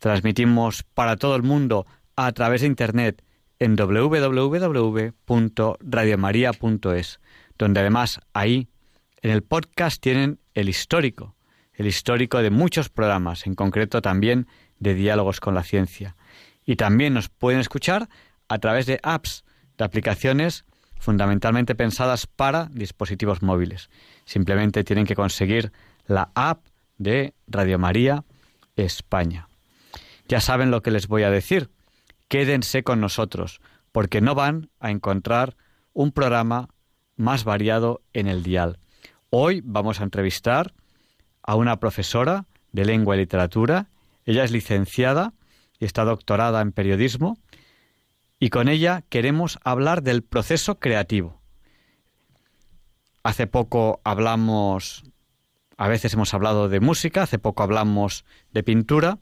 Transmitimos para todo el mundo a través de Internet en www.radiomaria.es, donde además ahí en el podcast tienen el histórico, el histórico de muchos programas, en concreto también de diálogos con la ciencia. Y también nos pueden escuchar a través de apps, de aplicaciones fundamentalmente pensadas para dispositivos móviles. Simplemente tienen que conseguir la app de Radio María España. Ya saben lo que les voy a decir. Quédense con nosotros, porque no van a encontrar un programa más variado en el dial. Hoy vamos a entrevistar a una profesora de lengua y literatura. Ella es licenciada y está doctorada en periodismo. Y con ella queremos hablar del proceso creativo. Hace poco hablamos, a veces hemos hablado de música, hace poco hablamos de pintura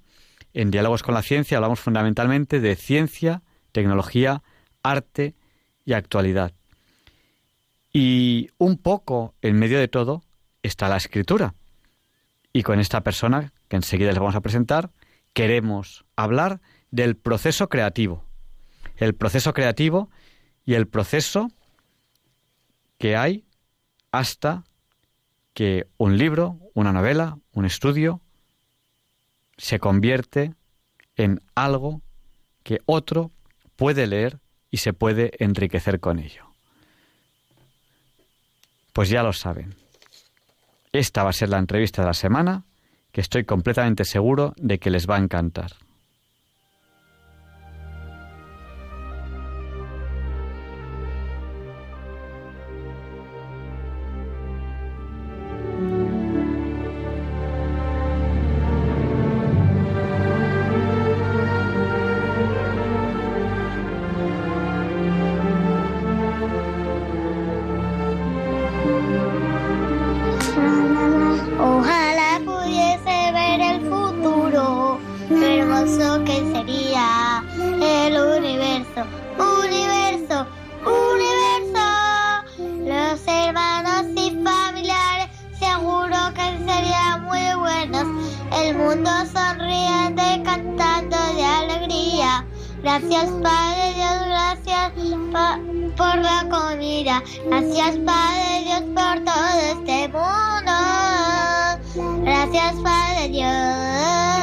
en Diálogos con la Ciencia hablamos fundamentalmente de ciencia, tecnología, arte y actualidad. Y un poco en medio de todo está la escritura. Y con esta persona, que enseguida les vamos a presentar, queremos hablar del proceso creativo. El proceso creativo y el proceso que hay hasta que un libro, una novela, un estudio, se convierte en algo que otro puede leer y se puede enriquecer con ello. Pues ya lo saben. Esta va a ser la entrevista de la semana que estoy completamente seguro de que les va a encantar. del universo. Universo, universo. Los hermanos y familiares seguro que serían muy buenos. El mundo sonriente cantando de alegría. Gracias Padre Dios, gracias por la comida. Gracias Padre Dios por todo este mundo. Gracias Padre Dios.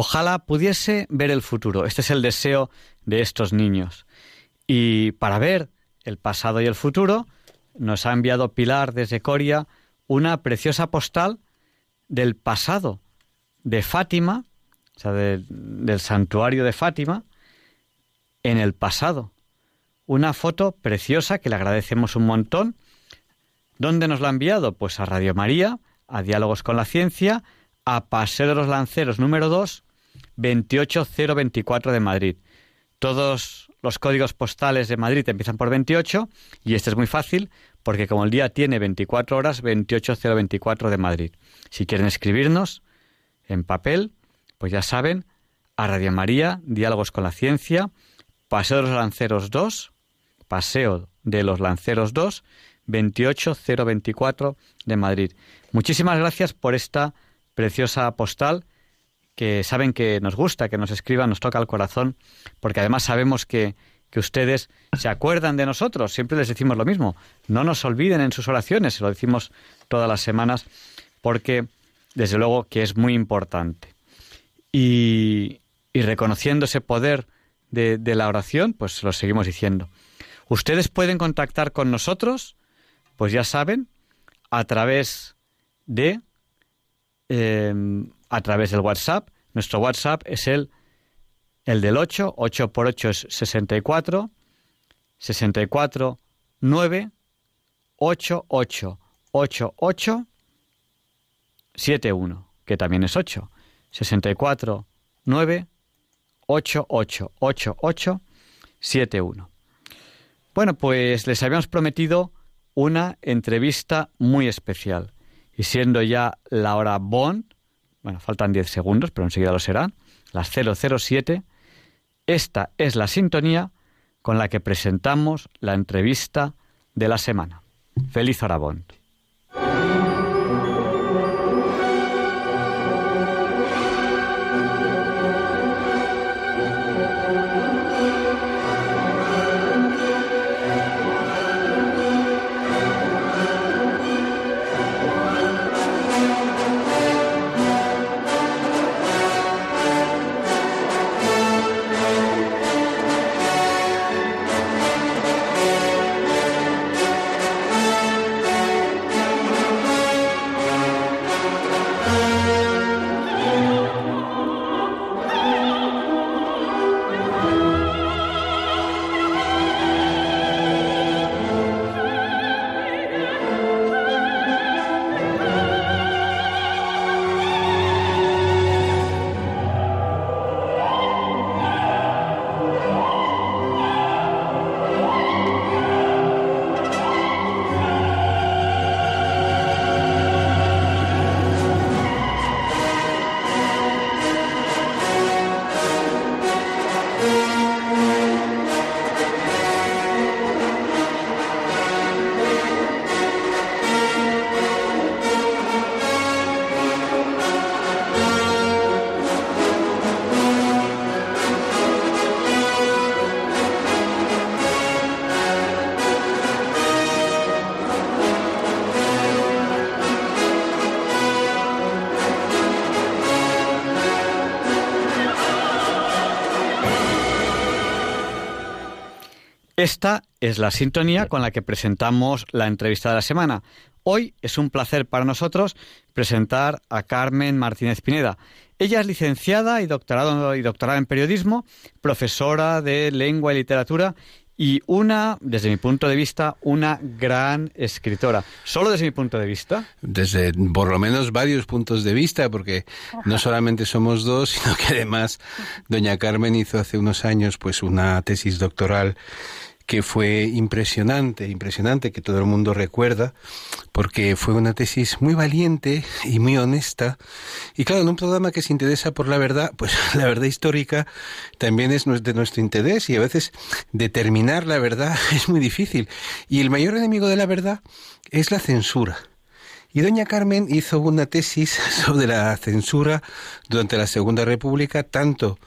Ojalá pudiese ver el futuro. Este es el deseo de estos niños. Y para ver el pasado y el futuro, nos ha enviado Pilar desde Coria una preciosa postal del pasado de Fátima, o sea, del santuario de Fátima, en el pasado. Una foto preciosa que le agradecemos un montón. ¿Dónde nos la ha enviado? Pues a Radio María, a Diálogos con la Ciencia, a Paseo de los Lanceros número 2, 28024 de Madrid. Todos los códigos postales de Madrid empiezan por 28 y este es muy fácil porque como el día tiene 24 horas, 28024 de Madrid. Si quieren escribirnos en papel, pues ya saben, a Radio María, Diálogos con la Ciencia, Paseo de los Lanceros 2, Paseo de los Lanceros 2, 28024 de Madrid. Muchísimas gracias por esta preciosa postal que saben que nos gusta, que nos escriban, nos toca el corazón, porque además sabemos que, que ustedes se acuerdan de nosotros, siempre les decimos lo mismo, no nos olviden en sus oraciones, se lo decimos todas las semanas, porque desde luego que es muy importante. Y, y reconociendo ese poder de, de, la oración, pues lo seguimos diciendo. Ustedes pueden contactar con nosotros, pues ya saben, a través de eh, a través del WhatsApp. Nuestro WhatsApp es el, el del 8, 8 por 8 es 64, 64 9 8 8 8 8 7 1, que también es 8. 64 9 8 8 8 8 7 1. Bueno, pues les habíamos prometido una entrevista muy especial. Y siendo ya la hora Bond, bueno, faltan 10 segundos, pero enseguida lo será, las 007, esta es la sintonía con la que presentamos la entrevista de la semana. Feliz hora Esta es la sintonía con la que presentamos la entrevista de la semana. Hoy es un placer para nosotros presentar a Carmen Martínez Pineda. Ella es licenciada y doctorado y doctorada en periodismo, profesora de lengua y literatura y una, desde mi punto de vista, una gran escritora. ¿Solo desde mi punto de vista? Desde por lo menos varios puntos de vista, porque no solamente somos dos, sino que además doña Carmen hizo hace unos años pues una tesis doctoral que fue impresionante, impresionante, que todo el mundo recuerda, porque fue una tesis muy valiente y muy honesta. Y claro, en un programa que se interesa por la verdad, pues la verdad histórica también es de nuestro interés y a veces determinar la verdad es muy difícil. Y el mayor enemigo de la verdad es la censura. Y doña Carmen hizo una tesis sobre la censura durante la Segunda República, tanto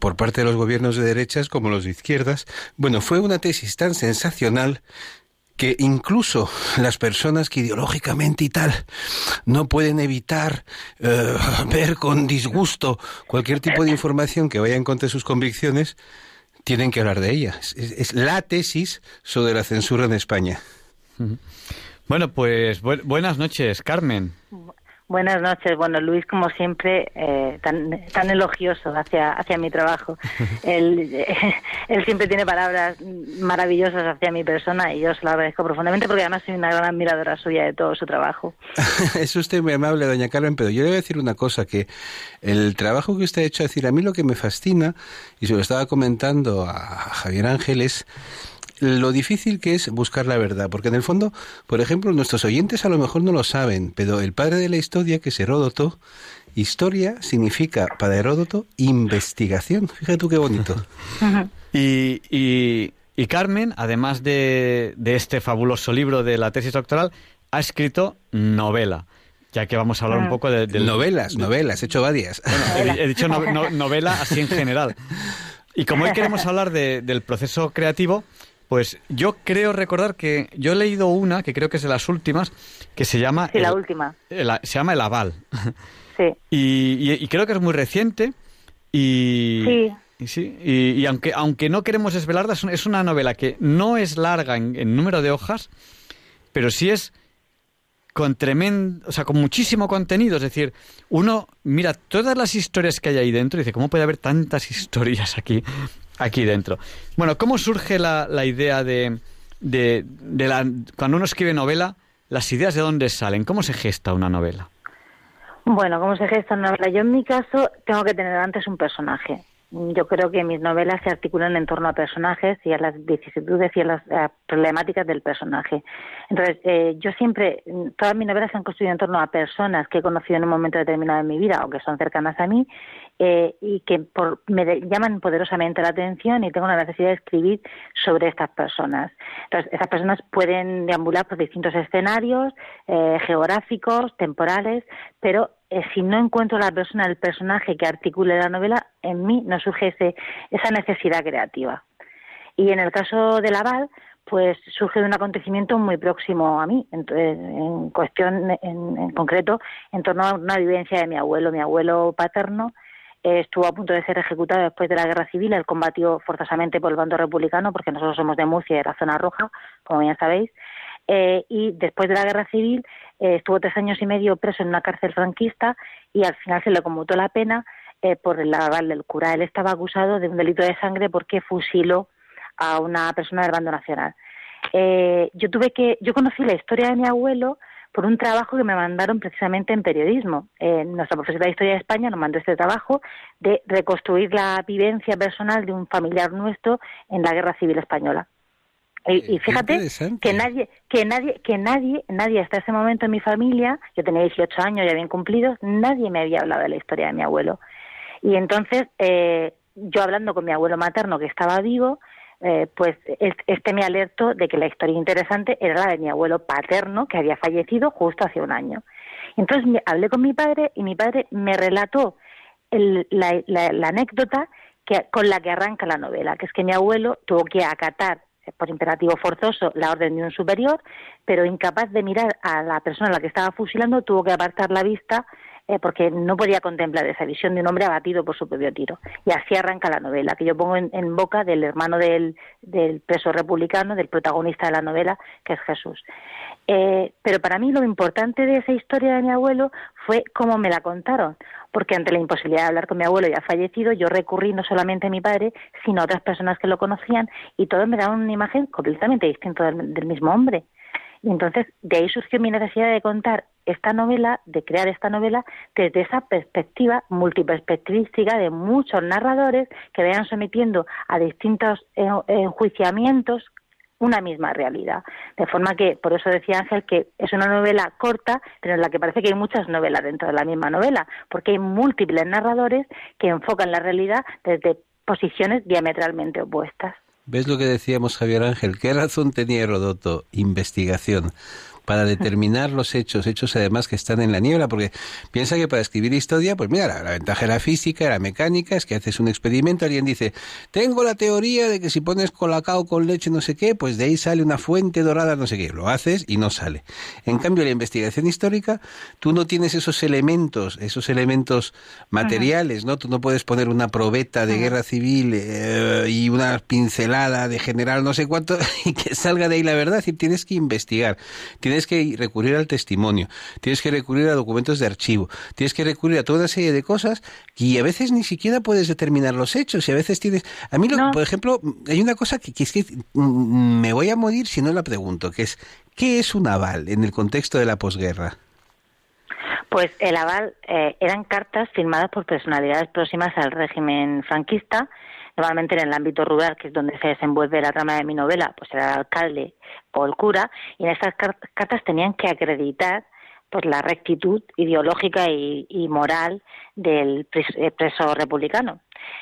por parte de los gobiernos de derechas como los de izquierdas. Bueno, fue una tesis tan sensacional que incluso las personas que ideológicamente y tal no pueden evitar eh, ver con disgusto cualquier tipo de información que vaya en contra de sus convicciones, tienen que hablar de ella. Es, la tesis sobre la censura en España. Bueno, pues buenas noches, Carmen. Buenas noches. Bueno, Luis, como siempre, eh, tan, tan elogioso hacia, hacia mi trabajo. él, él siempre tiene palabras maravillosas hacia mi persona y yo se lo agradezco profundamente porque además soy una gran admiradora suya de todo su trabajo. es usted muy amable, doña Carmen, pero yo le voy a decir una cosa, que el trabajo que usted ha hecho, decir, a mí lo que me fascina, y se lo estaba comentando a Javier Ángeles, lo difícil que es buscar la verdad, porque en el fondo, por ejemplo, nuestros oyentes a lo mejor no lo saben, pero el padre de la historia, que es Heródoto, historia significa para Heródoto investigación. Fíjate tú qué bonito. y, y, y, Carmen, además de, de este fabuloso libro de la tesis doctoral, ha escrito novela ya que vamos a hablar un ah. poco de, novelas, novelas, he hecho varias. he, dicho novela así en general. Y como hoy queremos hablar del proceso creativo, pues yo creo recordar que yo he leído una, que creo que es de las últimas, que se llama... Sí, la última. se llama El Aval. Sí. Y, creo que es muy reciente y... Sí. Y, aunque, aunque no queremos desvelarla, es una novela que no es larga en, número de hojas, pero sí es con tremendo, o sea, con muchísimo contenido. Es decir, uno mira todas las historias que hay ahí dentro y dice, ¿cómo puede haber tantas historias aquí? Aquí dentro. Bueno, ¿cómo surge la, la idea de, de, de la, cuando uno escribe novela, las ideas de dónde salen? ¿Cómo se gesta una novela? Bueno, ¿cómo se gesta una novela? Yo en mi caso tengo que tener antes un personaje. Yo creo que mis novelas se articulan en torno a personajes y a las vicisitudes y a las problemáticas del personaje. Entonces, eh, yo siempre, todas mis novelas se han construido en torno a personas que he conocido en un momento determinado de mi vida o que son cercanas a mí eh, y que por, me llaman poderosamente la atención y tengo la necesidad de escribir sobre estas personas. Entonces, esas personas pueden deambular por distintos escenarios eh, geográficos, temporales, pero eh, si no encuentro la persona, el personaje que articule la novela, en mí no surge ese, esa necesidad creativa. Y en el caso de Laval, pues surge un acontecimiento muy próximo a mí, en, cuestión, en, concreto, en torno a una vivencia de mi abuelo. Mi abuelo paterno eh, estuvo a punto de ser ejecutado después de la guerra civil, él combatió forzosamente por el bando republicano, porque nosotros somos de Murcia, de la zona roja, como bien sabéis, eh, y después de la guerra civil eh, estuvo tres años y medio preso en una cárcel franquista y al final se le conmutó la pena eh, por el aval del cura. Él estaba acusado de un delito de sangre porque fusiló a una persona del bando nacional. Yo tuve que, yo conocí la historia de mi abuelo por un trabajo que me mandaron precisamente en periodismo. nuestra profesora de Historia de España nos mandó este trabajo de reconstruir la vivencia personal de un familiar nuestro en la Guerra Civil Española. Y, fíjate que nadie, que nadie, que nadie, nadie hasta ese momento en mi familia, yo tenía 18 años ya bien cumplidos, nadie me había hablado de la historia de mi abuelo. Y entonces, eh, yo hablando con mi abuelo materno que estaba vivo, eh, pues este me alertó de que la historia interesante era la de mi abuelo paterno que había fallecido justo hace un año. Entonces hablé con mi padre y mi padre me relató la, la anécdota que, con la que arranca la novela, que es que mi abuelo tuvo que acatar por imperativo forzoso la orden de un superior, pero incapaz de mirar a la persona a la que estaba fusilando, tuvo que apartar la vista eh, porque no podía contemplar esa visión de un hombre abatido por su propio tiro. Y así arranca la novela, que yo pongo en, boca del hermano del, del, preso republicano, del protagonista de la novela, que es Jesús. Eh, pero para mí lo importante de esa historia de mi abuelo fue cómo me la contaron, porque ante la imposibilidad de hablar con mi abuelo ya fallecido, yo recurrí no solamente a mi padre, sino a otras personas que lo conocían, y todos me daban una imagen completamente distinta del mismo hombre. Entonces de ahí surgió mi necesidad de contar esta novela, de crear esta novela desde esa perspectiva multiperspectivística de muchos narradores que vayan sometiendo a distintos enjuiciamientos una misma realidad. De forma que, por eso decía Ángel, que es una novela corta, pero en la que parece que hay muchas novelas dentro de la misma novela, porque hay múltiples narradores que enfocan la realidad desde posiciones diametralmente opuestas. ¿Ves lo que decíamos Javier Ángel? ¿Qué razón tenía Herodoto? Investigación para determinar los hechos, hechos además que están en la niebla, porque piensa que para escribir historia, pues mira, la, ventaja de la física, la mecánica, es que haces un experimento, alguien dice, tengo la teoría de que si pones colacao con leche no sé qué, pues de ahí sale una fuente dorada no sé qué, lo haces y no sale. En cambio, la investigación histórica, tú no tienes esos elementos, esos elementos materiales, ¿no? Tú no puedes poner una probeta de guerra civil eh, y una pincelada de general no sé cuánto y que salga de ahí la verdad, y tienes que investigar. Tienes tienes que recurrir al testimonio, tienes que recurrir a documentos de archivo, tienes que recurrir a toda una serie de cosas y a veces ni siquiera puedes determinar los hechos y a veces tienes... A mí, por ejemplo, hay una cosa que, es que mm, me voy a morir si no la pregunto, que es, ¿qué es un aval en el contexto de la posguerra? Pues el aval eh, eran cartas firmadas por personalidades próximas al régimen franquista normalmente en el ámbito rural, que es donde se desenvuelve la trama de mi novela, pues era el alcalde o el cura, y en estas cartas tenían que acreditar pues la rectitud ideológica y, moral del eh, preso republicano.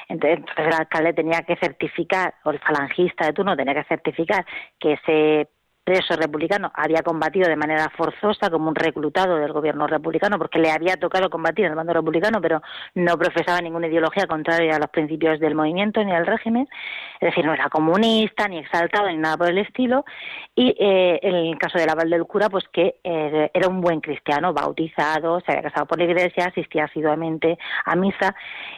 Entonces, el alcalde tenía que certificar, o el falangista de turno tenía que certificar que ese preso republicano había combatido de manera forzosa como un reclutado del gobierno republicano porque le había tocado combatir en el bando republicano pero no profesaba ninguna ideología contraria a los principios del movimiento ni al régimen. Es decir no era comunista ni exaltado ni nada por el estilo. Y eh, en el caso del aval del cura pues que eh, era un buen cristiano bautizado se había casado por la iglesia asistía asiduamente a misa.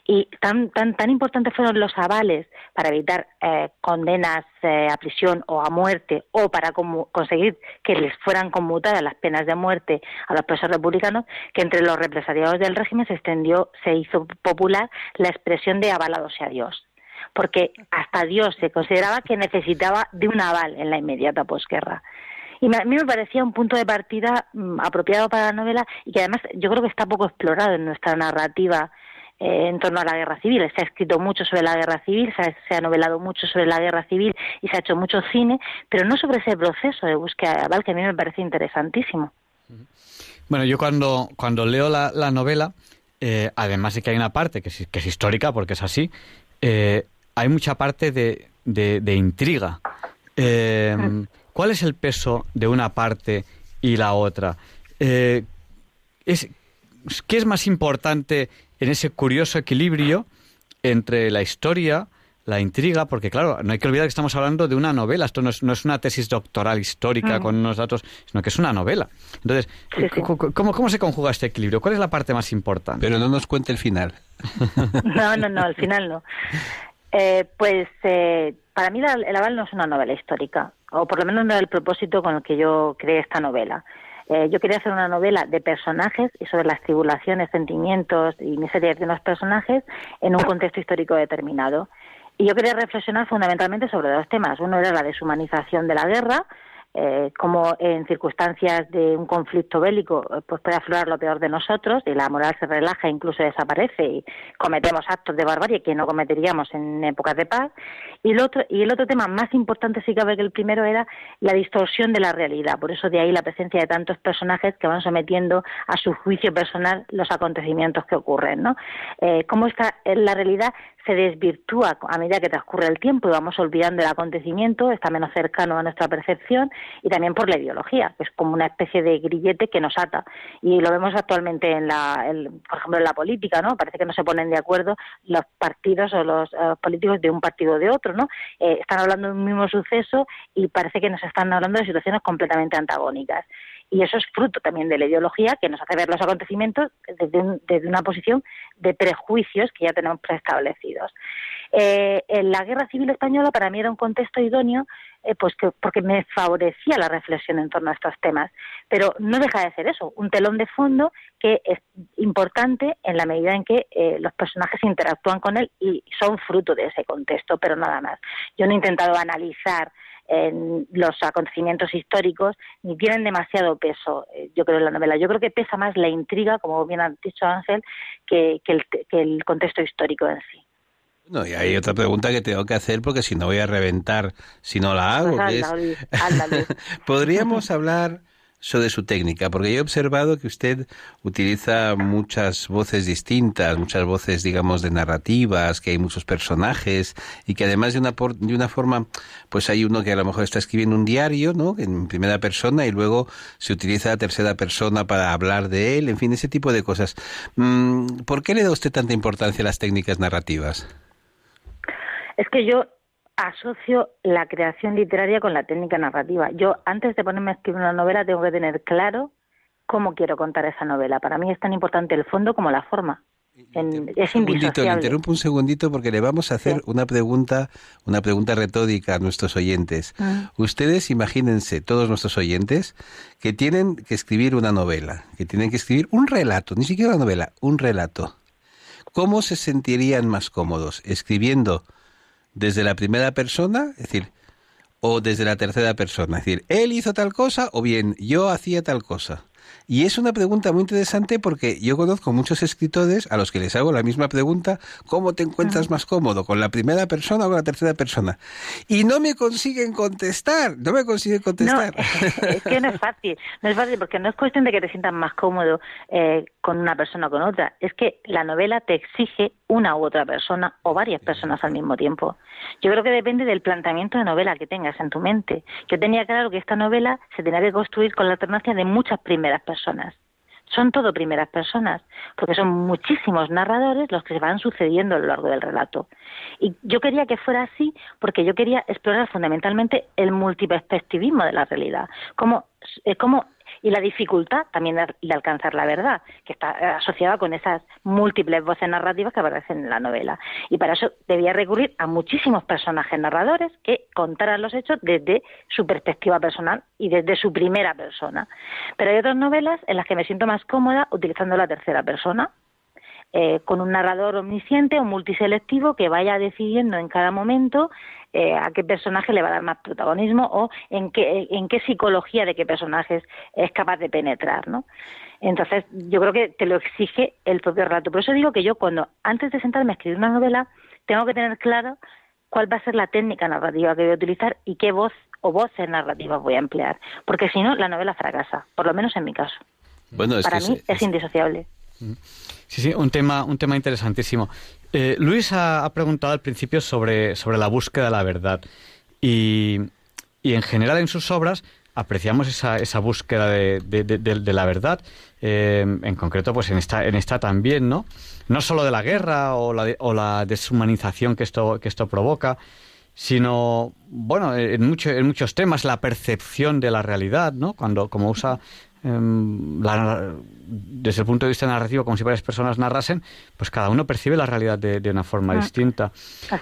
Y tan tan tan importantes fueron los avales para evitar eh, condenas a prisión o a muerte o para conseguir que les fueran conmutadas las penas de muerte a los presos republicanos, que entre los represaliados del régimen se extendió, se hizo popular la expresión de avalado sea Dios porque hasta Dios se consideraba que necesitaba de un aval en la inmediata posguerra. Y a mí me parecía un punto de partida mm, apropiado para la novela y que además yo creo que está poco explorado en nuestra narrativa eh, en torno a la guerra civil. Se ha escrito mucho sobre la guerra civil, se ha, novelado mucho sobre la guerra civil y se ha hecho mucho cine, pero no sobre ese proceso de búsqueda de que a mí me parece interesantísimo. Bueno, yo cuando, cuando leo la, novela, eh, además de que hay una parte que es, que es histórica, porque es así, eh, hay mucha parte de, de, intriga. ¿Cuál es el peso de una parte y la otra? es, ¿Qué es más importante en ese curioso equilibrio entre la historia, la intriga, porque claro, no hay que olvidar que estamos hablando de una novela, esto no es, no es una tesis doctoral histórica mm. con unos datos, sino que es una novela. Entonces, ¿cómo, se conjuga este equilibrio? ¿Cuál es la parte más importante? Pero no nos cuente el final. No, no, no, el final no. Eh, pues eh, para mí el aval no es una novela histórica, o por lo menos no es el propósito con el que yo creé esta novela. Eh, yo quería hacer una novela de personajes y sobre las tribulaciones, sentimientos y miserias de unos personajes en un contexto histórico determinado. Y yo quería reflexionar fundamentalmente sobre dos temas. Uno era la deshumanización de la guerra, eh, como en circunstancias de un conflicto bélico eh, pues puede aflorar lo peor de nosotros y la moral se relaja, incluso desaparece y cometemos actos de barbarie que no cometeríamos en épocas de paz. Y el otro, y el otro tema más importante, sí cabe que el primero, era la distorsión de la realidad. Por eso de ahí la presencia de tantos personajes que van sometiendo a su juicio personal los acontecimientos que ocurren. ¿no? Eh, cómo está la realidad se desvirtúa a medida que transcurre el tiempo y vamos olvidando el acontecimiento, está menos cercano a nuestra percepción y también por la ideología, que es como una especie de grillete que nos ata. Y lo vemos actualmente en la, por ejemplo, en la política, ¿no? Parece que no se ponen de acuerdo los partidos o los eh, políticos de un partido o de otro, ¿no? Eh, están hablando de un mismo suceso y parece que nos están hablando de situaciones completamente antagónicas y eso es fruto también de la ideología que nos hace ver los acontecimientos desde, una posición de prejuicios que ya tenemos preestablecidos. Eh, en la guerra civil española para mí era un contexto idóneo eh, pues que, porque me favorecía la reflexión en torno a estos temas, pero no deja de ser eso, un telón de fondo que es importante en la medida en que eh, los personajes interactúan con él y son fruto de ese contexto, pero nada más. Yo no he intentado analizar en los acontecimientos históricos ni tienen demasiado peso, eh, yo creo, en la novela. Yo creo que pesa más la intriga, como bien ha dicho Ángel, que, el, que el contexto histórico en sí. No, y hay otra pregunta que tengo que hacer porque si no voy a reventar si no la hago. Pues Podríamos hablar sobre su técnica, porque he observado que usted utiliza muchas voces distintas, muchas voces, digamos, de narrativas, que hay muchos personajes y que además de una, de una forma, pues hay uno que a lo mejor está escribiendo un diario, ¿no? En primera persona y luego se utiliza la tercera persona para hablar de él, en fin, ese tipo de cosas. Mm, ¿Por qué le da usted tanta importancia a las técnicas narrativas? Es que yo asocio la creación literaria con la técnica narrativa. Yo, antes de ponerme a escribir una novela, tengo que tener claro cómo quiero contar esa novela. Para mí es tan importante el fondo como la forma. es un segundito, le interrumpo un segundito porque le vamos a hacer una pregunta, una pregunta retórica a nuestros oyentes. Ah. Ustedes imagínense, todos nuestros oyentes, que tienen que escribir una novela, que tienen que escribir un relato, ni siquiera una novela, un relato. ¿Cómo se sentirían más cómodos escribiendo desde la primera persona, es decir, o desde la tercera persona, es decir, él hizo tal cosa o bien yo hacía tal cosa. Y es una pregunta muy interesante porque yo conozco muchos escritores a los que les hago la misma pregunta, ¿cómo te encuentras más cómodo? ¿Con la primera persona o con la tercera persona? Y no me consiguen contestar, no me consiguen contestar. es que no es fácil, no es fácil porque no es cuestión de que te sientas más cómodo eh, con una persona o con otra, es que la novela te exige una u otra persona o varias personas al mismo tiempo. Yo creo que depende del planteamiento de novela que tengas en tu mente. Yo tenía claro que esta novela se tenía que construir con la alternancia de muchas primeras personas. Son todo primeras personas, porque son muchísimos narradores los que se van sucediendo a lo largo del relato. Y yo quería que fuera así porque yo quería explorar fundamentalmente el multiperspectivismo de la realidad, cómo, eh, cómo y la dificultad también de, alcanzar la verdad, que está asociada con esas múltiples voces narrativas que aparecen en la novela. Y para eso debía recurrir a muchísimos personajes narradores que contaran los hechos desde su perspectiva personal y desde su primera persona. Pero hay otras novelas en las que me siento más cómoda utilizando la tercera persona, eh, con un narrador omnisciente o multiselectivo que vaya decidiendo en cada momento eh, a qué personaje le va a dar más protagonismo o en qué, en qué psicología de qué personajes es capaz de penetrar, ¿no? Entonces, yo creo que te lo exige el propio relato. Por eso digo que yo cuando, antes de sentarme a escribir una novela, tengo que tener claro cuál va a ser la técnica narrativa que voy a utilizar y qué voz o voces narrativas voy a emplear. Porque si no, la novela fracasa, por lo menos en mi caso. Bueno, Para mí es, indisociable. Sí, sí, un tema, un tema interesantísimo. Eh, Luis ha, preguntado al principio sobre, sobre la búsqueda de la verdad y, y en general en sus obras apreciamos esa, esa búsqueda de, la verdad, eh, en concreto pues en esta, en esta también, ¿no? No solo de la guerra o la, o la deshumanización que esto, que esto provoca, sino, bueno, en, mucho, en muchos temas, la percepción de la realidad, ¿no? Cuando, como usa Em, desde el punto de vista narrativo, como si varias personas narrasen, pues cada uno percibe la realidad de, una forma ah, distinta.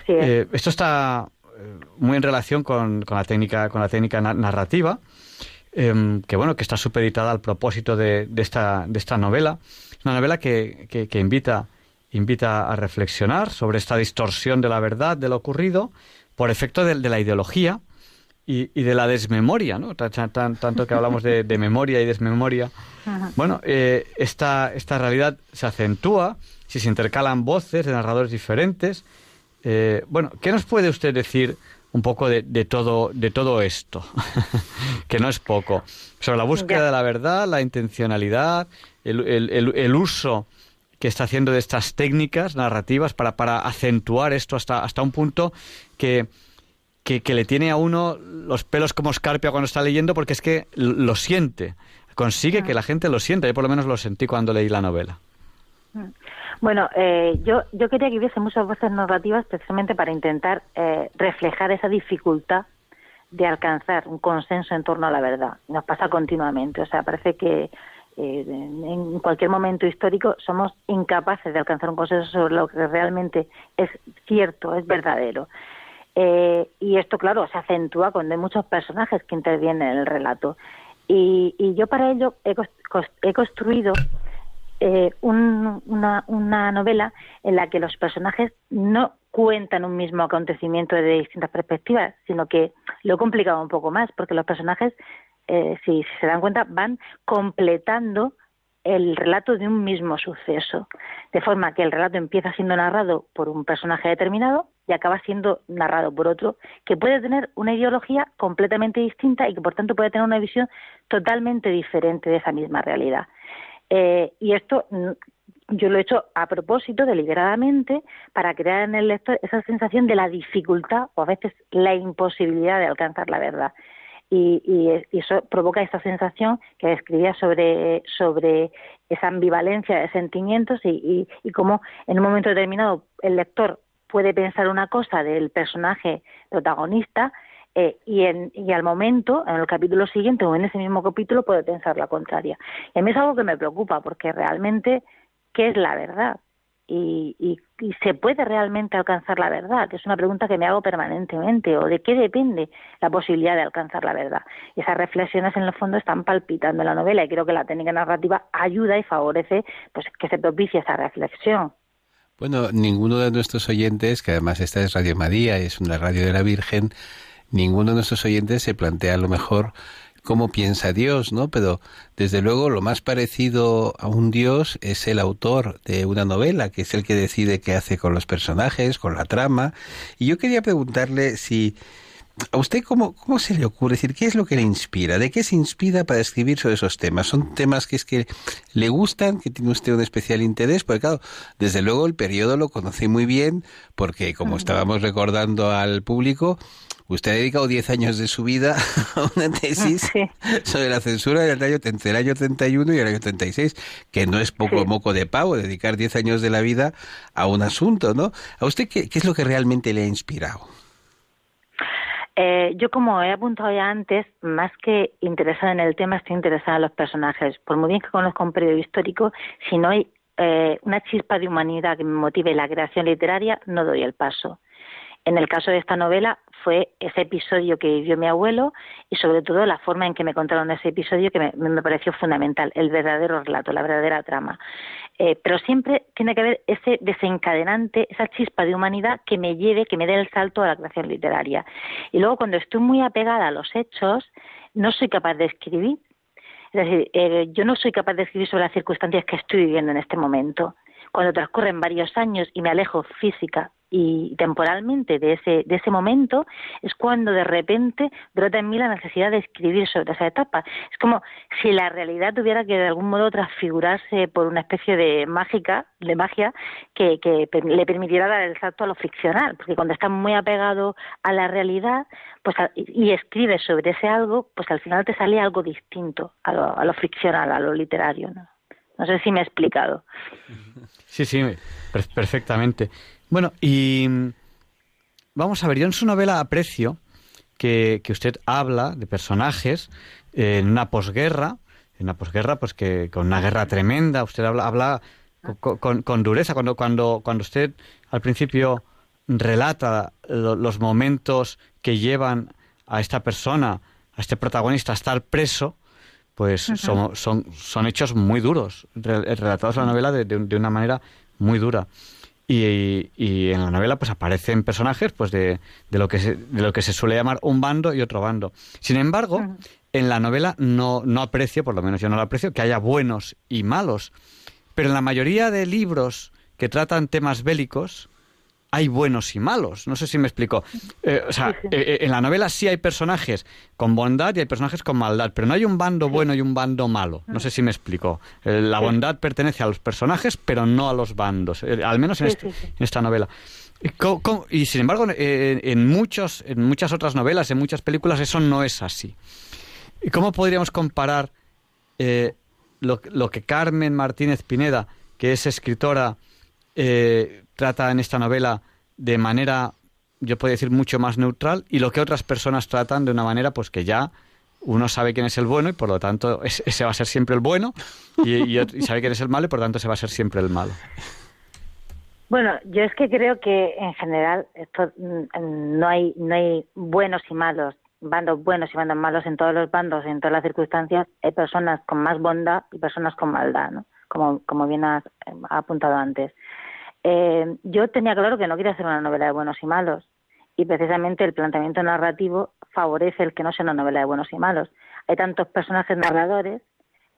Eh, esto está eh, muy en relación con, la técnica, con la técnica narrativa, em, que bueno, que está supeditada al propósito de, esta, de esta novela. Una novela que, que, invita, invita a reflexionar sobre esta distorsión de la verdad, de lo ocurrido, por efecto de la ideología y, y, de la desmemoria, ¿no? tanto que hablamos de, memoria y desmemoria. Bueno, eh, esta, esta realidad se acentúa si se intercalan voces de narradores diferentes. Eh, bueno, ¿qué nos puede usted decir un poco de, de todo, de todo esto? que no es poco. Sobre la búsqueda de la verdad, la intencionalidad, el, el, el, uso que está haciendo de estas técnicas narrativas para, para acentuar esto hasta, hasta un punto que que, le tiene a uno los pelos como escarpia cuando está leyendo porque es que lo siente, consigue que la gente lo sienta. Yo por lo menos lo sentí cuando leí la novela. Mm. Bueno, eh, yo, yo quería que hubiese muchas voces narrativas precisamente para intentar eh, reflejar esa dificultad de alcanzar un consenso en torno a la verdad. Nos pasa continuamente, o sea, parece que eh, en cualquier momento histórico somos incapaces de alcanzar un consenso sobre lo que realmente es cierto, es verdadero. Eh, y esto, claro, se acentúa cuando hay muchos personajes que intervienen en el relato. Y, yo para ello he, construido eh, una, una, novela en la que los personajes no cuentan un mismo acontecimiento de distintas perspectivas, sino que lo he complicado un poco más, porque los personajes, eh, si se dan cuenta, van completando el relato de un mismo suceso, de forma que el relato empieza siendo narrado por un personaje determinado y acaba siendo narrado por otro que puede tener una ideología completamente distinta y que por tanto puede tener una visión totalmente diferente de esa misma realidad. Eh, y esto mm, yo lo he hecho a propósito, deliberadamente, para crear en el lector esa sensación de la dificultad o a veces la imposibilidad de alcanzar la verdad y, eso provoca esta sensación que describía sobre, sobre esa ambivalencia de sentimientos y, y, cómo en un momento determinado el lector puede pensar una cosa del personaje protagonista eh, y, en, y al momento, en el capítulo siguiente o en ese mismo capítulo, puede pensar la contraria. Y a mí es algo que me preocupa porque realmente, ¿qué es la verdad? y, y, se puede realmente alcanzar la verdad? Es una pregunta que me hago permanentemente. ¿O de qué depende la posibilidad de alcanzar la verdad? Y esas reflexiones en el fondo están palpitando en la novela y creo que la técnica narrativa ayuda y favorece pues que se propicie esa reflexión. Bueno, ninguno de nuestros oyentes, que además esta es Radio María es una radio de la Virgen, ninguno de nuestros oyentes se plantea a lo mejor cómo piensa Dios, ¿no? Pero desde luego lo más parecido a un Dios es el autor de una novela, que es el que decide qué hace con los personajes, con la trama. Y yo quería preguntarle si ¿A usted cómo, cómo se le ocurre decir qué es lo que le inspira? ¿De qué se inspira para escribir sobre esos temas? ¿Son temas que es que le gustan, que tiene usted un especial interés? Porque claro, desde luego el periodo lo conocí muy bien, porque como estábamos recordando al público, usted ha dedicado 10 años de su vida a una tesis sobre la censura del año, entre el año 31 y el año 36, que no es poco moco de pavo dedicar 10 años de la vida a un asunto, ¿no? ¿A usted qué, qué es lo que realmente le ha inspirado? Eh, yo, como he apuntado ya antes, más que interesada en el tema, estoy interesada en los personajes. Por muy bien que conozca un periodo histórico, si no hay eh, una chispa de humanidad que me motive la creación literaria, no doy el paso. En el caso de esta novela fue ese episodio que vivió mi abuelo y sobre todo la forma en que me contaron ese episodio que me, pareció fundamental, el verdadero relato, la verdadera trama. Eh, pero siempre tiene que haber ese desencadenante, esa chispa de humanidad que me lleve, que me dé el salto a la creación literaria. Y luego cuando estoy muy apegada a los hechos, no soy capaz de escribir. Es decir, eh, yo no soy capaz de escribir sobre las circunstancias que estoy viviendo en este momento. Cuando transcurren varios años y me alejo física y temporalmente de ese, de ese momento es cuando de repente brota en mí la necesidad de escribir sobre esa etapa. Es como si la realidad tuviera que de algún modo transfigurarse por una especie de mágica, de magia, que, le permitiera dar el salto a lo ficcional, porque cuando estás muy apegado a la realidad pues y escribes sobre ese algo, pues al final te sale algo distinto a lo, a lo ficcional, a lo literario. ¿no? no sé si me he explicado. Sí, sí, perfectamente. Bueno, y mm, vamos a ver, yo en su novela aprecio que, que usted habla de personajes en una posguerra, en una posguerra, pues que con una guerra tremenda, usted habla, habla con, con, dureza, cuando, cuando, cuando usted al principio relata los momentos que llevan a esta persona, a este protagonista a estar preso, pues son, son, son hechos muy duros, relatados en la novela de, de una manera muy dura. Y, y, en la novela pues aparecen personajes pues de, de, lo que se, de lo que se suele llamar un bando y otro bando. Sin embargo, en la novela no, no aprecio, por lo menos yo no lo aprecio, que haya buenos y malos. Pero en la mayoría de libros que tratan temas bélicos, hay buenos y malos. No sé si me explico. Eh, o sea, eh, eh, en la novela sí hay personajes con bondad y hay personajes con maldad, pero no hay un bando bueno y un bando malo. No sé si me explico. la bondad pertenece a los personajes, pero no a los bandos, al menos en, este, en esta novela. Y sin embargo, en, muchos, en muchas otras novelas, en muchas películas, eso no es así. ¿Y cómo podríamos comparar lo, lo, que Carmen Martínez Pineda, que es escritora, trata en esta novela de manera, yo puedo decir, mucho más neutral y lo que otras personas tratan de una manera pues que ya uno sabe quién es el bueno y por lo tanto ese va a ser siempre el bueno y, sabe quién es el malo y por lo tanto ese va a ser siempre el malo. Bueno, yo es que creo que en general esto mm, no hay no hay buenos y malos, bandos buenos y bandos malos en todos los bandos, en todas las circunstancias. Hay personas con más bondad y personas con maldad, ¿no? Como como bien ha apuntado antes. Eh, yo tenía claro que no quería hacer una novela de buenos y malos y precisamente el planteamiento narrativo favorece el que no sea una novela de buenos y malos. Hay tantos personajes narradores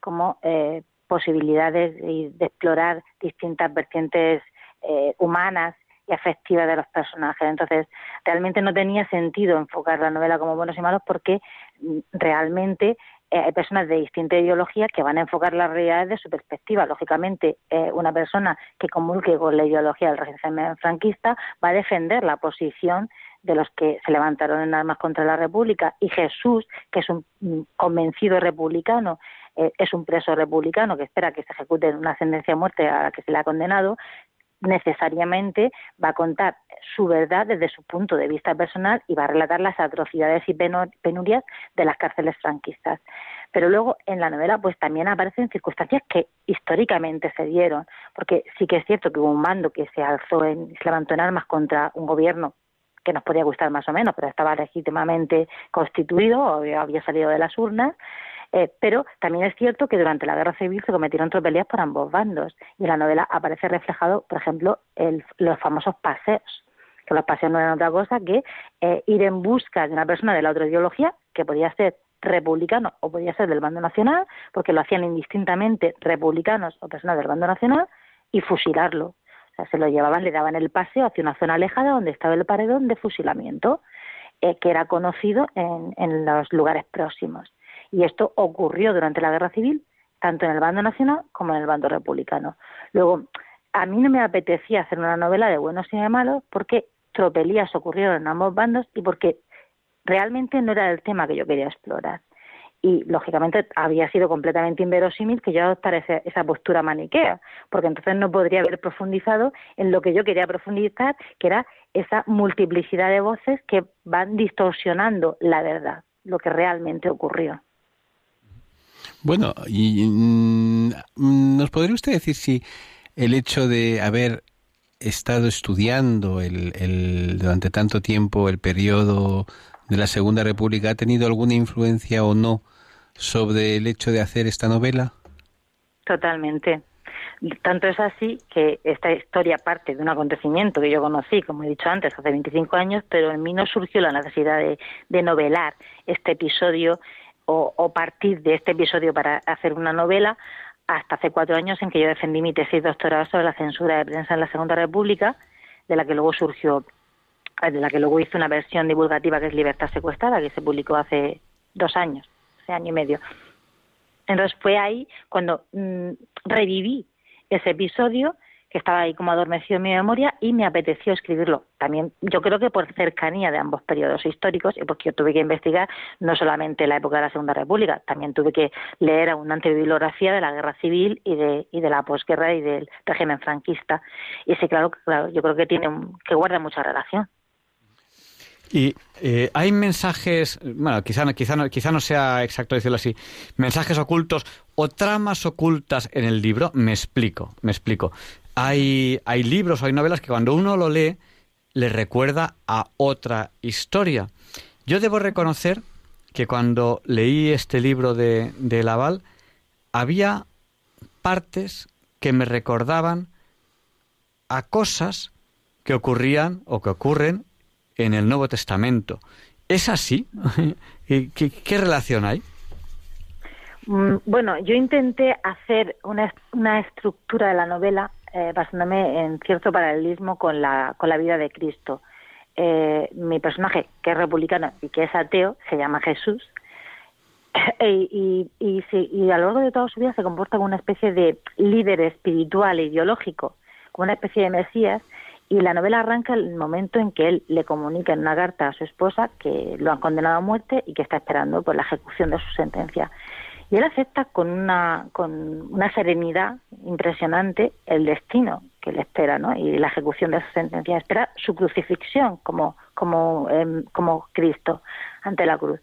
como eh, posibilidades de, explorar distintas vertientes eh, humanas y afectivas de los personajes. Entonces, realmente no tenía sentido enfocar la novela como buenos y malos porque mm, realmente eh, hay personas de distinta ideología que van a enfocar la realidad desde su perspectiva. Lógicamente, eh, una persona que comulgue con la ideología del régimen franquista va a defender la posición de los que se levantaron en armas contra la República y Jesús, que es un mm, convencido republicano, eh, es un preso republicano que espera que se ejecute una sentencia de muerte a la que se le ha condenado, necesariamente va a contar su verdad desde su punto de vista personal y va a relatar las atrocidades y penurias de las cárceles franquistas. Pero luego en la novela pues también aparecen circunstancias que históricamente se dieron, porque sí que es cierto que hubo un mando que se alzó en, se levantó en armas contra un gobierno que nos podía gustar más o menos, pero estaba legítimamente constituido o había salido de las urnas, eh, pero también es cierto que durante la guerra civil se cometieron tropelías por ambos bandos y en la novela aparece reflejado, por ejemplo, los famosos paseos que los paseos no eran otra cosa que eh, ir en busca de una persona de la otra ideología, que podía ser republicano o podía ser del bando nacional, porque lo hacían indistintamente republicanos o personas del bando nacional, y fusilarlo. O sea, se lo llevaban, le daban el paseo hacia una zona alejada donde estaba el paredón de fusilamiento, eh, que era conocido en los lugares próximos. Y esto ocurrió durante la Guerra Civil, tanto en el bando nacional como en el bando republicano. Luego, a mí no me apetecía hacer una novela de buenos y de malos porque tropelías ocurrieron en ambos bandos y porque realmente no era el tema que yo quería explorar. Y lógicamente había sido completamente inverosímil que yo adoptara esa, postura maniquea, porque entonces no podría haber profundizado en lo que yo quería profundizar, que era esa multiplicidad de voces que van distorsionando la verdad, lo que realmente ocurrió. Bueno, y, mm, ¿nos podría usted decir si el hecho de haber estado estudiando el, durante tanto tiempo el periodo de la Segunda República ha tenido alguna influencia o no sobre el hecho de hacer esta novela? Totalmente. Tanto es así que esta historia parte de un acontecimiento que yo conocí, como he dicho antes, hace 25 años, pero en mí no surgió la necesidad de, novelar este episodio o, o, partir de este episodio para hacer una novela hasta hace cuatro años en que yo defendí mi tesis doctoral sobre la censura de prensa en la Segunda República, de la que luego surgió de la que luego hice una versión divulgativa que es Libertad Secuestrada, que se publicó hace dos años, hace año y medio. Entonces fue ahí cuando mm, reviví ese episodio que estaba ahí como adormecido en mi memoria y me apeteció escribirlo. También yo creo que por cercanía de ambos periodos históricos y porque yo tuve que investigar no solamente la época de la Segunda República, también tuve que leer una antibibliografía de la Guerra Civil y de, y de la posguerra y del régimen franquista. Y sí, claro, claro yo creo que tiene que guarda mucha relación. Y eh, hay mensajes, bueno, quizá, quizá, quizá no sea exacto decirlo así, mensajes ocultos o tramas ocultas en el libro. Me explico, me explico. Hay, hay libros, hay novelas que cuando uno lo lee le recuerda a otra historia. Yo debo reconocer que cuando leí este libro de, de Laval había partes que me recordaban a cosas que ocurrían o que ocurren en el Nuevo Testamento. ¿Es así? ¿Qué, relación hay? Mm, bueno, yo intenté hacer una, una estructura de la novela eh, basándome en cierto paralelismo con la, con la vida de Cristo. Eh, mi personaje, que es republicano y que es ateo, se llama Jesús, y, y, y, a lo largo de toda su vida se comporta como una especie de líder espiritual e ideológico, como una especie de Mesías, y la novela arranca el momento en que él le comunica en una carta a su esposa que lo han condenado a muerte y que está esperando por la ejecución de su sentencia. Y él acepta con una, con una serenidad impresionante el destino que le espera, ¿no? Y la ejecución de su sentencia. Espera su crucifixión como, como, em, como Cristo ante la cruz.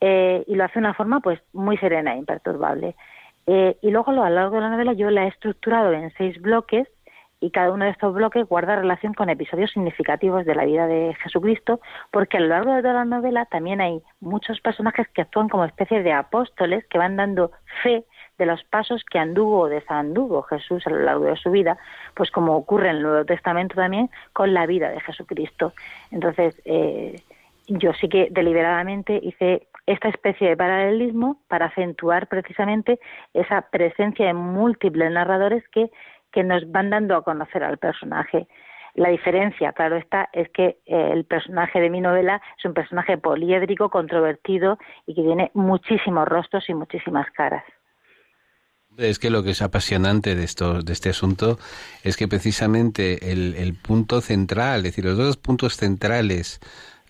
Eh, y lo hace de una forma pues muy serena e imperturbable. Eh, y luego a lo largo de la novela yo la he estructurado en seis bloques y cada uno de estos bloques guarda relación con episodios significativos de la vida de Jesucristo, porque a lo largo de toda la novela también hay muchos personajes que actúan como especies de apóstoles que van dando fe de los pasos que anduvo o desanduvo Jesús a lo largo de su vida, pues como ocurre en el Nuevo Testamento también con la vida de Jesucristo. Entonces, eh, yo sí que deliberadamente hice esta especie de paralelismo para acentuar precisamente esa presencia de múltiples narradores que que nos van dando a conocer al personaje. La diferencia, claro está, es que eh, el personaje de mi novela es un personaje poliédrico, controvertido y que tiene muchísimos rostros y muchísimas caras. Es que lo que es apasionante de, esto, de este asunto es que precisamente el, el punto central, es decir, los dos puntos centrales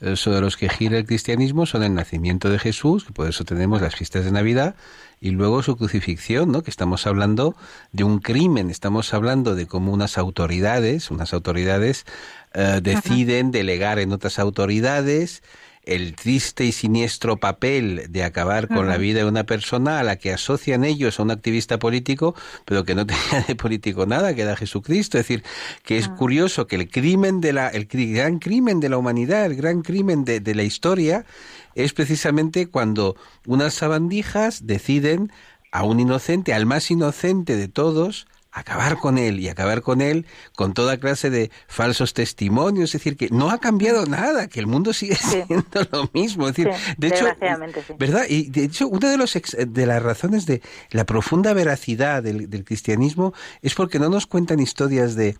eh, sobre los que gira el cristianismo son el nacimiento de Jesús, que por eso tenemos las fiestas de Navidad, y luego su crucifixión, ¿no? Que estamos hablando de un crimen, estamos hablando de cómo unas autoridades, unas autoridades eh, deciden delegar en otras autoridades el triste y siniestro papel de acabar con la vida de una persona a la que asocian ellos a un activista político, pero que no tenía de político nada, que era Jesucristo. Es decir, que es ah. curioso que el crimen de la, el gran crimen de la humanidad, el gran crimen de, de la historia, es precisamente cuando unas sabandijas deciden a un inocente, al más inocente de todos, acabar con él y acabar con él con toda clase de falsos testimonios, es decir, que no ha cambiado nada, que el mundo sigue siendo lo mismo, es decir, de hecho, ¿verdad? Y de hecho, una de los de las razones de la profunda veracidad del, cristianismo es porque no nos cuentan historias de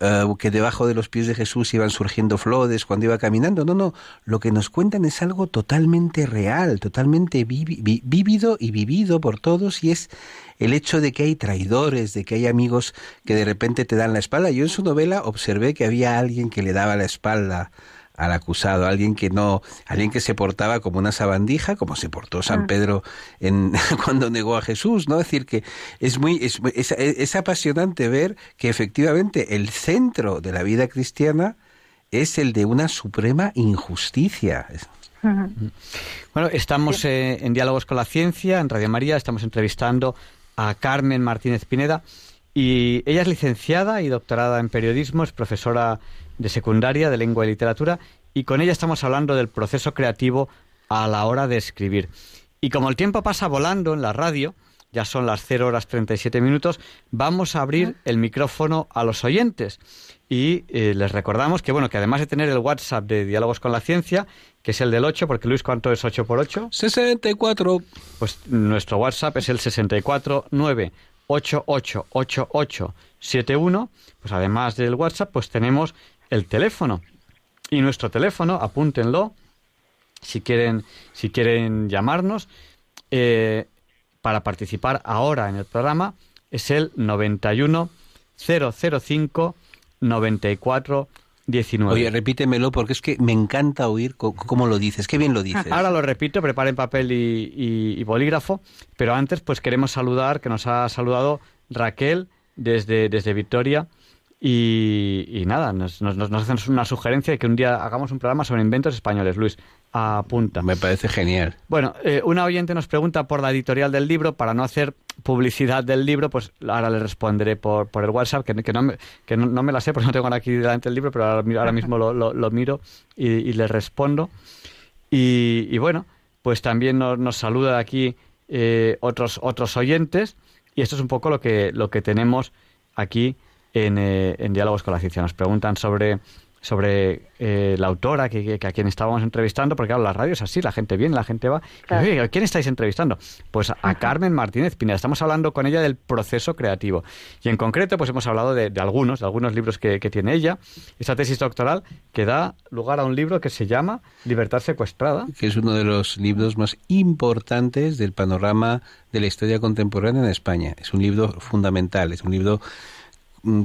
eh, que debajo de los pies de Jesús iban surgiendo flores cuando iba caminando, no, no, lo que nos cuentan es algo totalmente real, totalmente vívido y vivido por todos y es el hecho de que hay traidores, de que hay amigos que de repente te dan la espalda. Yo en su novela observé que había alguien que le daba la espalda al acusado, alguien que no, alguien que se portaba como una sabandija, como se portó San ah. Pedro en, cuando negó a Jesús, ¿no? Es decir, que es muy, es, es, apasionante ver que efectivamente el centro de la vida cristiana es el de una suprema injusticia. Bueno, estamos eh, en Diálogos con la Ciencia, en Radio María, estamos entrevistando a Carmen Martínez Pineda. Y ella es licenciada y doctorada en periodismo, es profesora de secundaria de lengua y literatura, y con ella estamos hablando del proceso creativo a la hora de escribir. Y como el tiempo pasa volando en la radio, ya son las 0 horas 37 minutos, vamos a abrir el micrófono a los oyentes. Y eh, les recordamos que, bueno, que además de tener el WhatsApp de Diálogos con la Ciencia, que es el del 8, porque Luis, ¿cuánto es 8 por 8? 64. Pues nuestro WhatsApp es el 649888871. Pues además del WhatsApp, pues tenemos el teléfono. Y nuestro teléfono, apúntenlo, si quieren, si quieren llamarnos, eh, para participar ahora en el programa, es el 91 005 94 19. Oye, repítemelo porque es que me encanta oír cómo lo dices. Qué bien lo dices. Ahora lo repito, preparen papel y, bolígrafo. Pero antes, pues queremos saludar, que nos ha saludado Raquel desde, desde Victoria. Y, nada, nos, nos, nos, hacen una sugerencia de que un día hagamos un programa sobre inventos españoles, Luis. Apunta. Me parece genial. Bueno, eh, una oyente nos pregunta por la editorial del libro, para no hacer publicidad del libro, pues ahora le responderé por, por el WhatsApp, que, que, no, me, que no, me la sé porque no tengo aquí delante el libro, pero ahora, mismo lo, lo, miro y, le respondo. Y, bueno, pues también nos, nos saluda aquí eh, otros, otros oyentes y esto es un poco lo que, lo que tenemos aquí en, eh, en Diálogos con la Ciencia. Nos preguntan sobre sobre eh, la autora que, a quien estábamos entrevistando, porque claro, las radios así, la gente viene, la gente va. ¿A quién estáis entrevistando? Pues a Carmen Martínez Pineda. Estamos hablando con ella del proceso creativo. Y en concreto, pues hemos hablado de, algunos, de algunos libros que, tiene ella. Esta tesis doctoral que da lugar a un libro que se llama Libertad secuestrada. Que es uno de los libros más importantes del panorama de la historia contemporánea en España. Es un libro fundamental, es un libro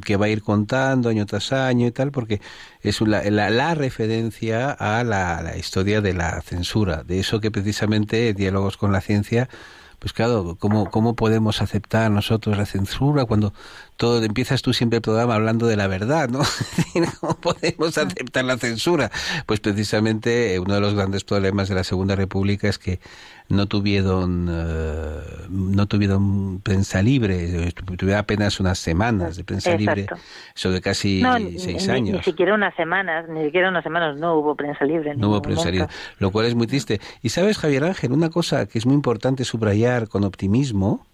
que va a ir contando año tras año y tal, porque es la, la, referencia a la, la, historia de la censura, de eso que precisamente Diálogos con la Ciencia, pues claro, ¿cómo, cómo podemos aceptar nosotros la censura cuando todo empiezas tú siempre el programa hablando de la verdad, ¿no? ¿Cómo podemos aceptar la censura? Pues precisamente uno de los grandes problemas de la Segunda República es que no tuvieron eh, no tuvieron prensa libre tuvieron apenas unas semanas de prensa libre sobre casi seis años ni siquiera unas semanas ni siquiera unas semanas no hubo prensa libre no hubo prensa libre lo cual es muy triste. Y sabes Javier Ángel una cosa que es muy importante subrayar con optimismo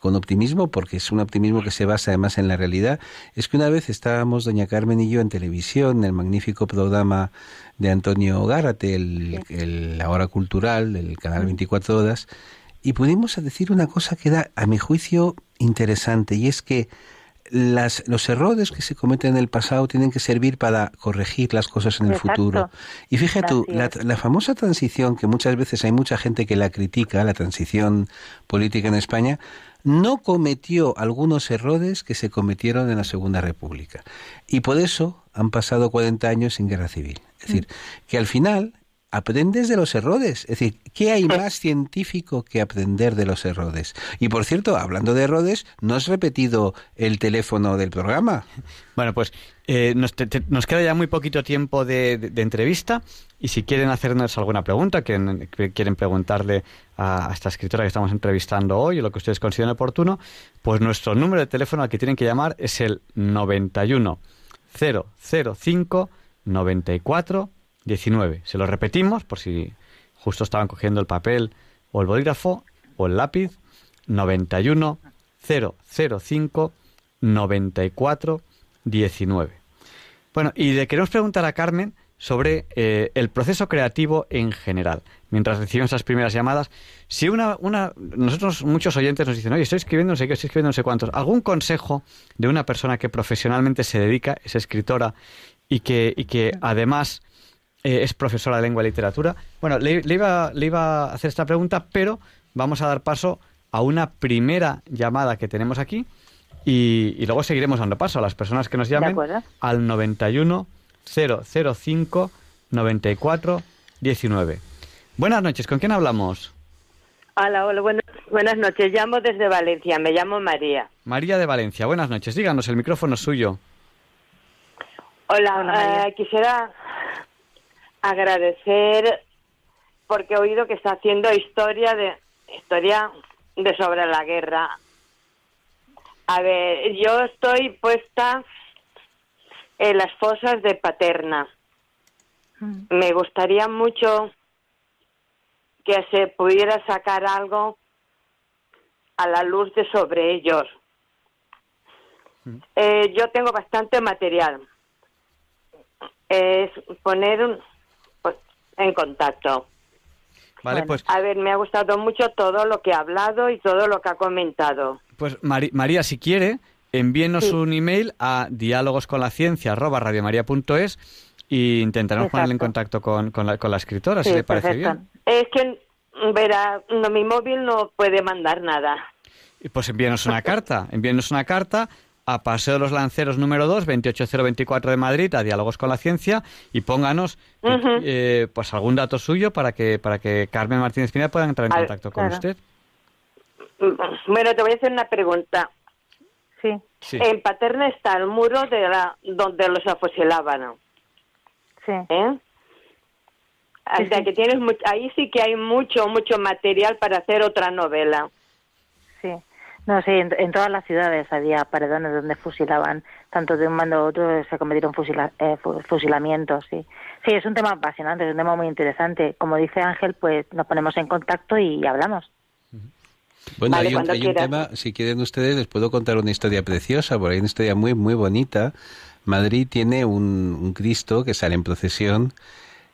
con optimismo, porque es un optimismo que se basa además en la realidad, es que una vez estábamos doña Carmen y yo en televisión, en el magnífico programa de Antonio Gárate, el, la hora cultural del canal 24 horas, y pudimos decir una cosa que da, a mi juicio, interesante, y es que las, los errores que se cometen en el pasado tienen que servir para corregir las cosas en el futuro. Y fíjate tú, la, la, famosa transición, que muchas veces hay mucha gente que la critica, la transición política en España, no cometió algunos errores que se cometieron en la Segunda República. Y por eso han pasado 40 años sin guerra civil. Es decir, mm. que al final aprendes de los errores. Es decir, ¿qué hay más científico que aprender de los errores? Y por cierto, hablando de errores, ¿no has repetido el teléfono del programa? Bueno, pues eh, nos, queda ya muy poquito tiempo de, entrevista y si quieren hacernos alguna pregunta, quieren, quieren preguntarle a, esta escritora que estamos entrevistando hoy o lo que ustedes consideren oportuno, pues nuestro número de teléfono al que tienen que llamar es el 91 005 94 19. Se lo repetimos por si justo estaban cogiendo el papel o el bolígrafo o el lápiz. 91 005 94 19. Bueno, y le queremos preguntar a Carmen sobre eh, el proceso creativo en general. Mientras recibimos esas primeras llamadas, si una, una, nosotros muchos oyentes nos dicen, oye, estoy escribiendo no sé qué, estoy escribiendo no sé cuántos, algún consejo de una persona que profesionalmente se dedica, es escritora y que, y que además eh, es profesora de lengua y literatura. Bueno, le, iba, le iba a hacer esta pregunta, pero vamos a dar paso a una primera llamada que tenemos aquí y, y luego seguiremos dando paso a las personas que nos llamen al 91 005 94 19. Buenas noches, ¿con quién hablamos? Hola, hola, buenas, noches. Llamo desde Valencia, me llamo María. María de Valencia, buenas noches. Díganos, el micrófono es suyo. Hola, eh, quisiera agradecer porque he oído que está haciendo historia de historia de sobre la guerra. A ver, yo estoy puesta en las fosas de Paterna. Mm. Me gustaría mucho que se pudiera sacar algo a la luz de sobre ellos. Mm. Eh, yo tengo bastante material. Es poner un, en contacto. Vale, pues. A ver, me ha gustado mucho todo lo que ha hablado y todo lo que ha comentado. Pues María, si quiere, envíenos un email a diálogosconlaciencia@radiomaria.es y intentaremos ponerle en contacto con, con, la, con la escritora, si le parece bien. Es que, verá, no, mi móvil no puede mandar nada. Pues envíenos una carta, envíenos una carta a Paseo de los Lanceros número 2, 28024 de Madrid, a Diálogos con la Ciencia, y pónganos eh, pues algún dato suyo para que, para que Carmen Martínez Pineda pueda entrar en contacto con usted. Bueno, te voy a hacer una pregunta. Sí. En Paterna está el muro de la, donde los afusilaban. Sí. ¿Eh? que tienes ahí sí que hay mucho, mucho material para hacer otra novela. No, sí, en, todas las ciudades había paredones donde fusilaban, tanto de un mando a otro se cometieron eh, fusilamientos, sí. Sí, es un tema apasionante, es un tema muy interesante. Como dice Ángel, pues nos ponemos en contacto y hablamos. Bueno, hay, un, tema, si quieren ustedes, les puedo contar una historia preciosa, porque hay una historia muy, muy bonita. Madrid tiene un, Cristo que sale en procesión,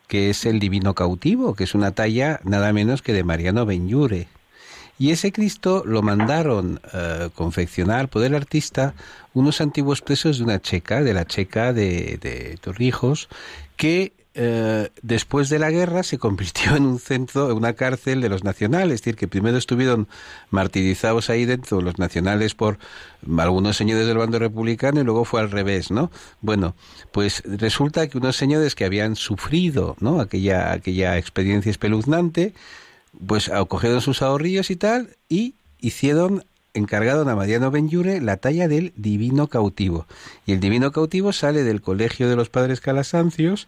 que es el Divino Cautivo, que es una talla nada menos que de Mariano Benyure. Y ese Cristo lo mandaron uh, confeccionar por el artista unos antiguos presos de una checa, de la checa de, de Torrijos, que eh, después de la guerra se convirtió en un centro, en una cárcel de los nacionales, es decir, que primero estuvieron martirizados ahí dentro los nacionales por algunos señores del bando republicano y luego fue al revés, ¿no? Bueno, pues resulta que unos señores que habían sufrido, ¿no? Aquella, aquella experiencia espeluznante, pues acogieron sus ahorrillos y tal y hicieron encargaron a Mariano Benyure la talla del Divino Cautivo. Y el Divino Cautivo sale del Colegio de los Padres Calasancios,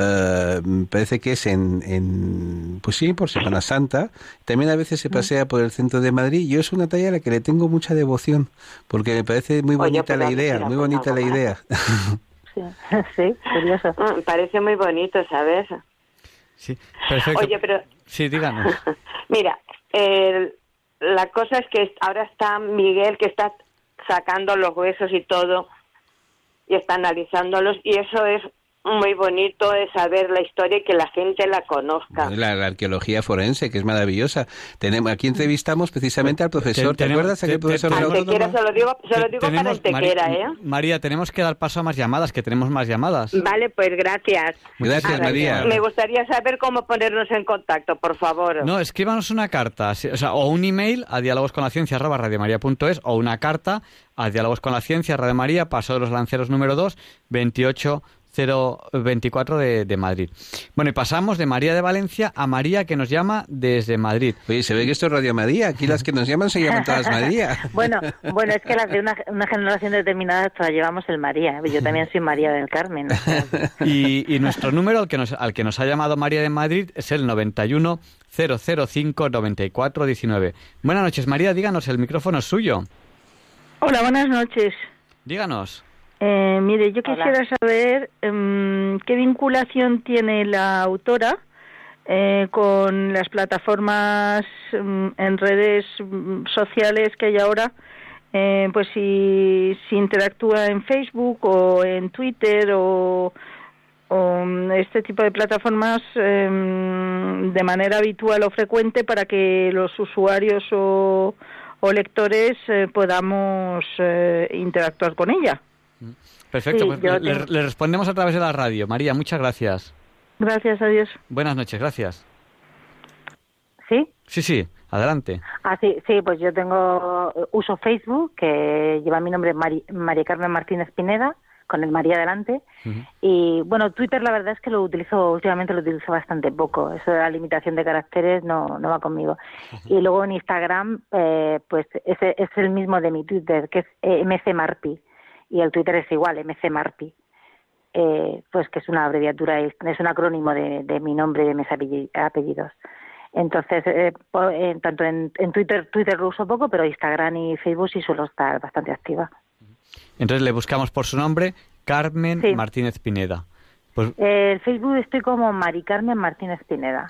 eh, parece que es en, en, pues sí, por Semana Santa. También a veces se pasea por el centro de Madrid. Yo es una talla a la que le tengo mucha devoción, porque me parece muy bonita la idea, muy bonita la idea. Sí, sí, curioso. Mm, parece muy bonito, ¿sabes? Sí, perfecto. Oye, pero... Sí, díganos. Mira, la cosa es que ahora está Miguel que está sacando los huesos y todo y está analizándolos y eso es muy bonito es saber la historia y que la gente la conozca. La, arqueología forense, que es maravillosa. Tenemos, aquí entrevistamos precisamente al profesor. ¿Te, acuerdas aquel profesor? Antequera, se lo digo, se lo digo para Antequera, ¿eh? María, tenemos que dar paso a más llamadas, que tenemos más llamadas. Vale, pues gracias. Gracias, María. Me gustaría saber cómo ponernos en contacto, por favor. No, escríbanos una carta, o, sea, o un email a diálogosconlaciencia o una carta a diálogos con la ciencia, Radio María, Paso de los Lanceros número 2, 28 024 de, de, Madrid. Bueno, y pasamos de María de Valencia a María que nos llama desde Madrid. Oye, se ve que esto es Radio María. Aquí las que nos llaman se llaman todas María. bueno, bueno, es que las de una, generación determinada todas llevamos el María. Yo también soy María del Carmen. y, y, nuestro número al que, nos, al que nos ha llamado María de Madrid es el 91 005 94 19. Buenas noches, María. Díganos, el micrófono es suyo. Hola, buenas noches. Díganos. Eh, mire, yo quisiera saber em, qué vinculación tiene la autora eh, con las plataformas em, en redes em, sociales que hay ahora eh, pues si, si interactúa en Facebook o en Twitter o, mm, este tipo de plataformas de manera habitual o frecuente para que los usuarios o, lectores eh, podamos eh, interactuar con ella. Perfecto, pues le, respondemos a través de la radio. María, muchas gracias. Gracias, adiós. Buenas noches, gracias. ¿Sí? Sí, sí. Adelante. Ah, sí, sí, pues yo tengo uso Facebook que lleva mi nombre María Carmen Martínez Pineda con el María adelante y bueno Twitter la verdad es que lo utilizo últimamente lo utilizo bastante poco eso de la limitación de caracteres no no va conmigo y luego en Instagram eh, pues ese es el mismo de mi Twitter que es eh, mcmarpi y el Twitter es igual mcmarpi eh, pues que es una abreviatura es un acrónimo de, de mi nombre y de mis apellidos entonces, eh, eh, tanto en, Twitter, Twitter lo uso poco, pero Instagram y Facebook sí suelo estar bastante activa. Entonces le buscamos por su nombre, Carmen Martínez Pineda. Pues... Eh, Facebook estoy como Mari Carmen Martínez Pineda.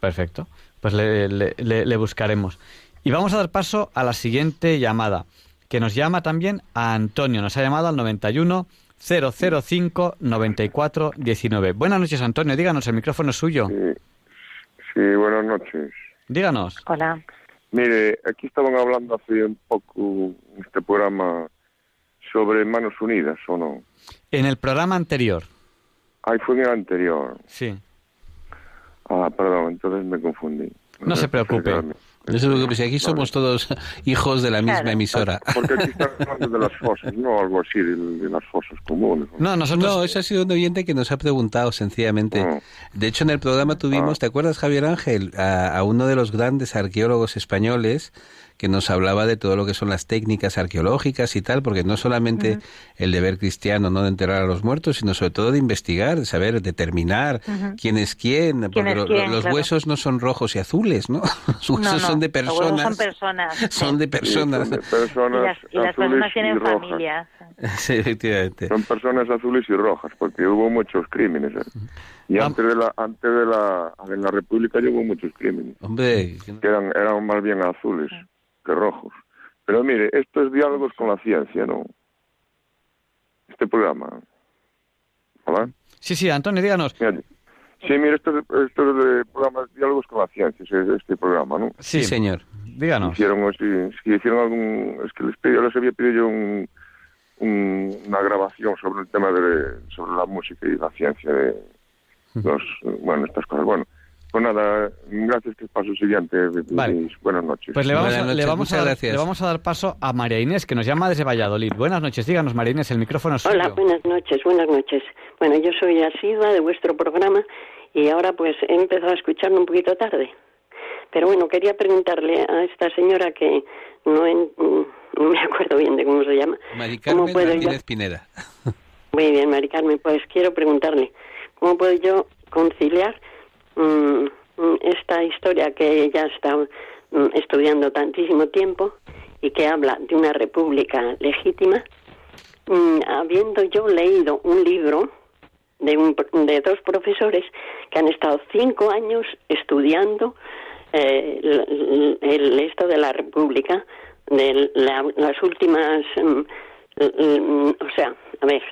Perfecto. Pues le, le, buscaremos. Y vamos a dar paso a la siguiente llamada, que nos llama también a Antonio. Nos ha llamado al 91 005 94 19. Buenas noches, Antonio. Díganos, el micrófono es suyo. Sí, buenas noches. Díganos. Hola. Mire, aquí estaban hablando hace un poco en este programa sobre Manos Unidas, ¿o no? En el programa anterior. Ahí fue en el anterior. Sí. Ah, perdón, entonces me confundí. No, se preocupe. No se preocupe, si aquí somos todos hijos de la misma emisora. Porque aquí hablando de las fosas, no algo así, de, las fosas comunes. No, nosotros... no, eso ha sido un oyente que nos ha preguntado sencillamente. Ah. De hecho, en el programa tuvimos, ah. ¿te acuerdas, Javier Ángel? a uno de los grandes arqueólogos españoles que nos hablaba de todo lo que son las técnicas arqueológicas y tal, porque no solamente el deber cristiano, no de enterrar a los muertos, sino sobre todo de investigar, de saber, determinar quién es quién, porque los huesos no son rojos y azules, ¿no? Los huesos son de personas. son personas. Son de personas. y las, personas tienen familias. Sí, efectivamente. Son personas azules y rojas, porque hubo muchos crímenes. ¿eh? Y antes de la antes de la en la República hubo muchos crímenes. Hombre, que eran eran más bien azules rojos. Pero mire, esto es diálogos con la ciencia, ¿no? Este programa. ¿Hola? Sí, sí, Antonio, díganos. Sí, mire, esto, esto es de programas diálogos con la ciencia, este programa, ¿no? Sí, señor. Díganos. Hicieron, si, hicieron algún, es que les, pedí, les había pedido yo un, una grabación sobre el tema de sobre la música y la ciencia de los, bueno, estas cosas. Bueno, pues nada, gracias que paso siguiente. Buenas noches. Pues le vamos, a, le, vamos a dar, le vamos a dar paso a María Inés, que nos llama desde Valladolid. Buenas noches, díganos María Inés, el micrófono es Hola, buenas noches, buenas noches. Bueno, yo soy asidua de vuestro programa y ahora pues he empezado a escucharlo un poquito tarde. Pero bueno, quería preguntarle a esta señora que no, me acuerdo bien de cómo se llama. Mari Carmen Martínez Pineda. Muy bien, Mari Carmen, pues quiero preguntarle, ¿cómo puedo yo conciliar esta historia que ella está mm, estudiando tantísimo tiempo y que habla de una república legítima, habiendo yo leído un libro de, de dos profesores que han estado cinco años estudiando eh, el, esto de la república, de las últimas, o sea, a ver,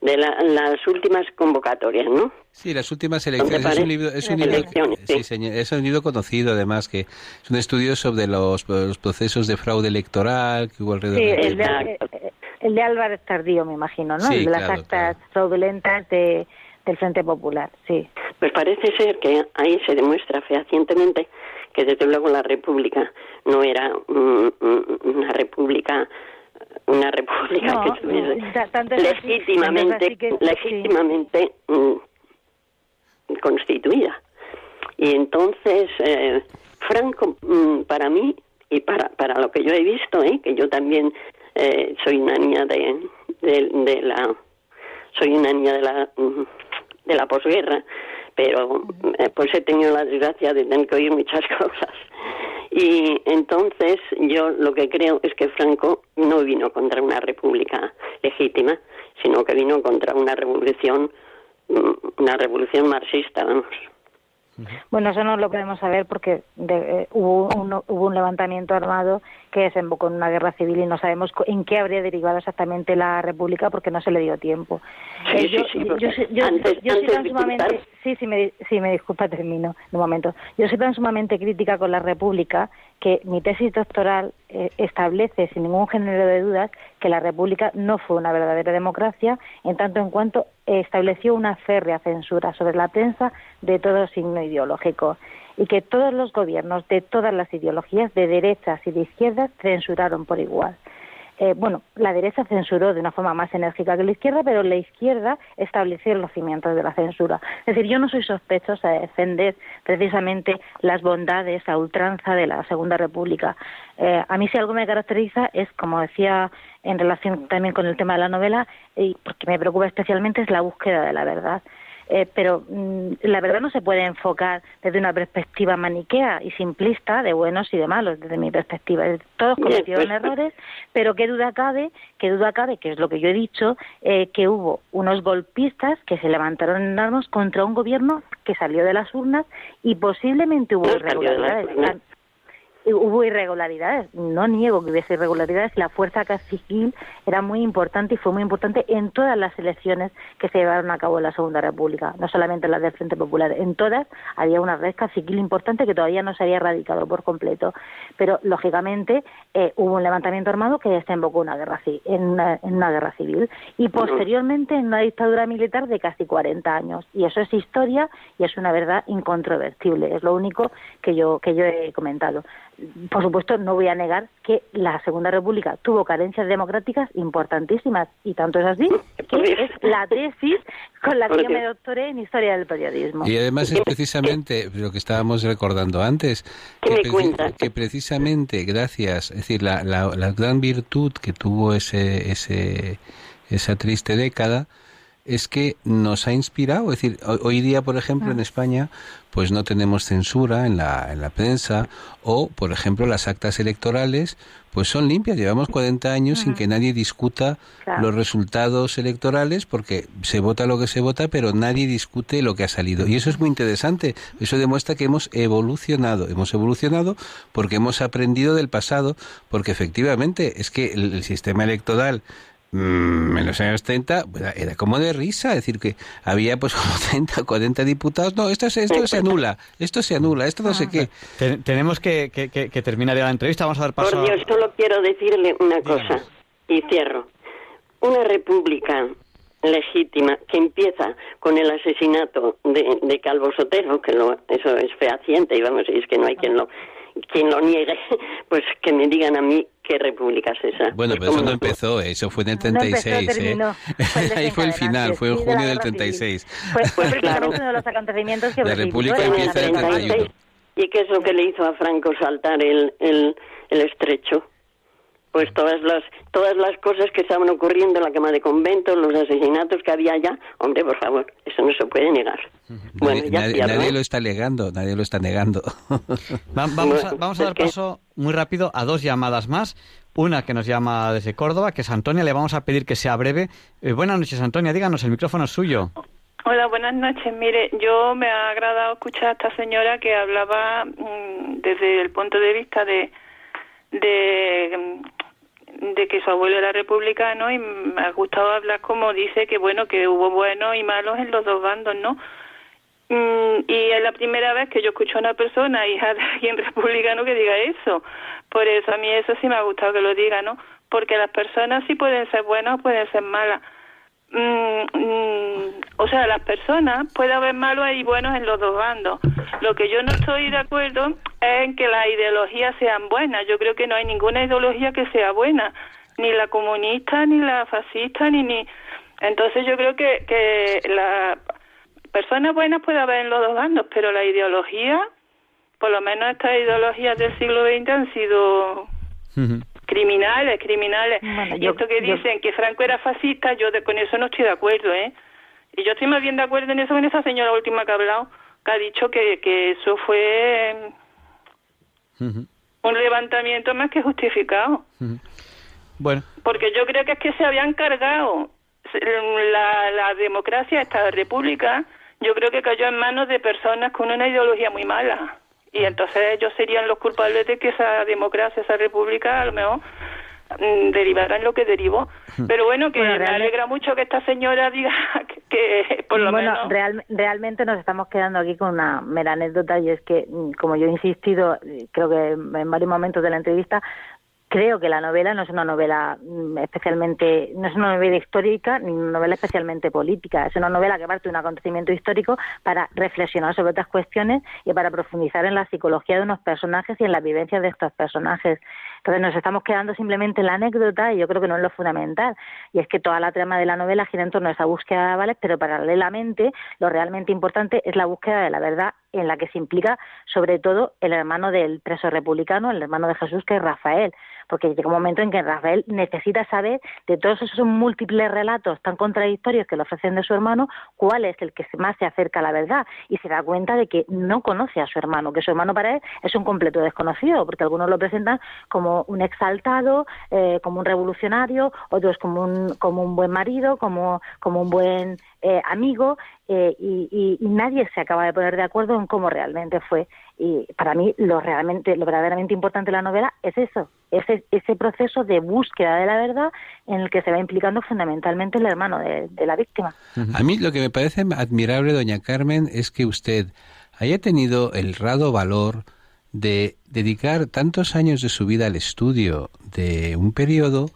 de las últimas convocatorias, ¿no? Sí, las últimas elecciones. Es un libro, es un libro, es un libro conocido además que es un estudio sobre los, procesos de fraude electoral que hubo alrededor sí, el, de, el de Álvarez Tardío, me imagino, ¿no? el de las actas fraudulentas de, del Frente Popular, sí. Pues parece ser que ahí se demuestra fehacientemente que desde luego la República no era una República una república que estuviese legítimamente, legítimamente mm, constituida. Y entonces, eh, Franco, mm, para mí, y para, para lo que yo he visto, ¿eh? que yo también eh, soy una niña de, de, la soy una niña de la mm, de la posguerra pero eh, pues he tenido la desgracia de tener que oír muchas cosas y entonces yo lo que creo es que Franco no vino contra una república legítima, sino que vino contra una revolución, una revolución marxista, vamos. Bueno, eso no lo podemos saber porque eh, hubo, un, hubo un levantamiento armado que desembocó en una guerra civil y no sabemos en qué habría derivado exactamente la República porque no se le dio tiempo. Sí, yo, sí, soy tan sumamente, sí, sí me, sí, me disculpa, termino un momento. Yo soy tan sumamente crítica con la República que mi tesis doctoral eh, establece sin ningún género de dudas que la República no fue una verdadera democracia en tanto en cuanto estableció una férrea censura sobre la prensa de todo signo ideológico y que todos los gobiernos de todas las ideologías, de derechas y de izquierdas, censuraron por igual. Eh, bueno, la derecha censuró de una forma más enérgica que la izquierda, pero la izquierda estableció los cimientos de la censura. Es decir, yo no soy sospechosa de defender precisamente las bondades a ultranza de la Segunda República. Eh, a mí si algo me caracteriza es, como decía en relación también con el tema de la novela, y porque me preocupa especialmente, es la búsqueda de la verdad. Eh, pero mm, la verdad no se puede enfocar desde una perspectiva maniquea y simplista de buenos y de malos, desde mi perspectiva. Todos cometieron pues, errores, pero qué duda cabe, qué duda cabe, que es lo que yo he dicho, eh, que hubo unos golpistas que se levantaron en armas contra un gobierno que salió de las urnas y posiblemente hubo irregularidades hubo irregularidades. No niego que hubiese irregularidades. La fuerza civil era muy importante y fue muy importante en todas las elecciones que se llevaron a cabo en la Segunda República, no solamente en las del Frente Popular. En todas había una red civil importante que todavía no se había erradicado por completo. Pero, lógicamente, eh, hubo un levantamiento armado que desembocó una guerra, en, una, en una guerra civil y posteriormente en una dictadura militar de casi 40 años. Y eso es historia y es una verdad incontrovertible. Es lo único que yo, que yo he comentado por supuesto, no voy a negar que la Segunda República tuvo carencias democráticas importantísimas y tanto es así que es la tesis con la que yo me doctoré en Historia del Periodismo. Y además es precisamente lo que estábamos recordando antes, que, precisamente gracias, es decir, la, la, gran virtud que tuvo ese, ese, esa triste década es que nos ha inspirado. Es decir, hoy día, por ejemplo, en ah. España, pues no tenemos censura en la, en la prensa o, por ejemplo, las actas electorales, pues son limpias. Llevamos 40 años sin que nadie discuta los resultados electorales porque se vota lo que se vota, pero nadie discute lo que ha salido. Y eso es muy interesante. Eso demuestra que hemos evolucionado. Hemos evolucionado porque hemos aprendido del pasado, porque efectivamente es que el sistema electoral Mm, en los años 30 pues, era como de risa, es decir, que había pues como 30 o 40 diputados. No, esto, esto se anula, esto se anula, esto no sé qué. tenemos que, que, terminar ya la entrevista, vamos a dar paso Por Dios, solo quiero decirle una cosa y cierro. Una república legítima que empieza con el asesinato de, de Calvo Sotero, que lo, eso es fehaciente y vamos, y es que no hay quien lo quien lo niegue, pues que me digan a mí qué república es esa. Bueno, pero eso no empezó, eso fue en el 36, ¿eh? Ahí fue el final, fue en junio del 36. Pues, fue precisamente uno de los acontecimientos que La república empieza en el 31. ¿Y qué es lo que le hizo a Franco saltar el, el, el estrecho? Pues todas las todas las cosas que estaban ocurriendo, la quema de conventos, los asesinatos que había allá, hombre, por favor, eso no se puede negar. Bueno, nadie, lo está negando, nadie lo está negando. vamos a, vamos a dar paso muy rápido a dos llamadas más. Una que nos llama desde Córdoba, que es Antonia, le vamos a pedir que sea breve. Eh, buenas noches, Antonia, díganos, el micrófono es suyo. Hola, buenas noches. Mire, yo me ha agradado escuchar a esta señora que hablaba mm, desde el punto de vista de, de de que su abuelo era republicano y me ha gustado hablar como dice que bueno que hubo buenos y malos en los dos bandos no mm, y es la primera vez que yo escucho a una persona hija de alguien republicano que diga eso. Por eso a mí eso sí me ha gustado que lo diga no porque las personas sí pueden ser buenas o pueden ser malas Mm, mm, o sea, las personas, puede haber malos y buenos en los dos bandos. Lo que yo no estoy de acuerdo es en que las ideologías sean buenas. Yo creo que no hay ninguna ideología que sea buena, ni la comunista, ni la fascista, ni ni. Entonces yo creo que que las personas buenas puede haber en los dos bandos, pero la ideología, por lo menos estas ideologías del siglo XX han sido criminales, criminales. y esto que dicen que Franco era fascista, yo de, con eso no estoy de acuerdo, ¿eh? Y yo estoy más bien de acuerdo en eso con esa señora última que ha hablado, que ha dicho que, que eso fue un levantamiento más que justificado. Bueno. Porque yo creo que es que se habían cargado la, la democracia, esta república, yo creo que cayó en manos de personas con una ideología muy mala. Y entonces ellos serían los culpables de que esa democracia, esa república, a lo mejor mm, derivara en lo que derivó. Pero bueno, que me alegra mucho que esta señora diga que, por lo bueno, menos... Real, realmente nos estamos quedando aquí con una mera anécdota y es que, mm, como yo he insistido, creo que en varios momentos de la entrevista, Creo que la novela no es una novela mm, especialmente, no es una novela histórica ni una novela especialmente política. Es una novela que parte de un acontecimiento histórico para reflexionar sobre otras cuestiones y para profundizar en la psicología de unos personajes y en las vivencias de estos personajes. Entonces nos estamos quedando simplemente en la anécdota y yo creo que no es lo fundamental. Y es que toda la trama de la novela gira en torno a esa búsqueda de avales, pero paralelamente lo realmente importante es la búsqueda de la verdad en la que se implica sobre todo el hermano del preso republicano, el hermano de Jesús, que es Rafael porque llega un momento en que Rafael necesita saber de todos esos múltiples relatos tan contradictorios que le ofrecen de su hermano, cuál es el que más se acerca a la verdad y se da cuenta de que no conoce a su hermano, que su hermano para él es un completo desconocido, porque algunos lo presentan como un exaltado, eh, como un revolucionario, otros como un, como un buen marido, como, como un buen eh, amigo, eh, y, nadie se acaba de poner de acuerdo en cómo realmente fue. Y para mí lo realmente, lo verdaderamente importante de la novela es eso, ese, ese proceso de búsqueda de la verdad en el que se va implicando fundamentalmente el hermano de, la víctima. A mí lo que me parece admirable, doña Carmen, es que usted haya tenido el raro valor de dedicar tantos años de su vida al estudio de un periodo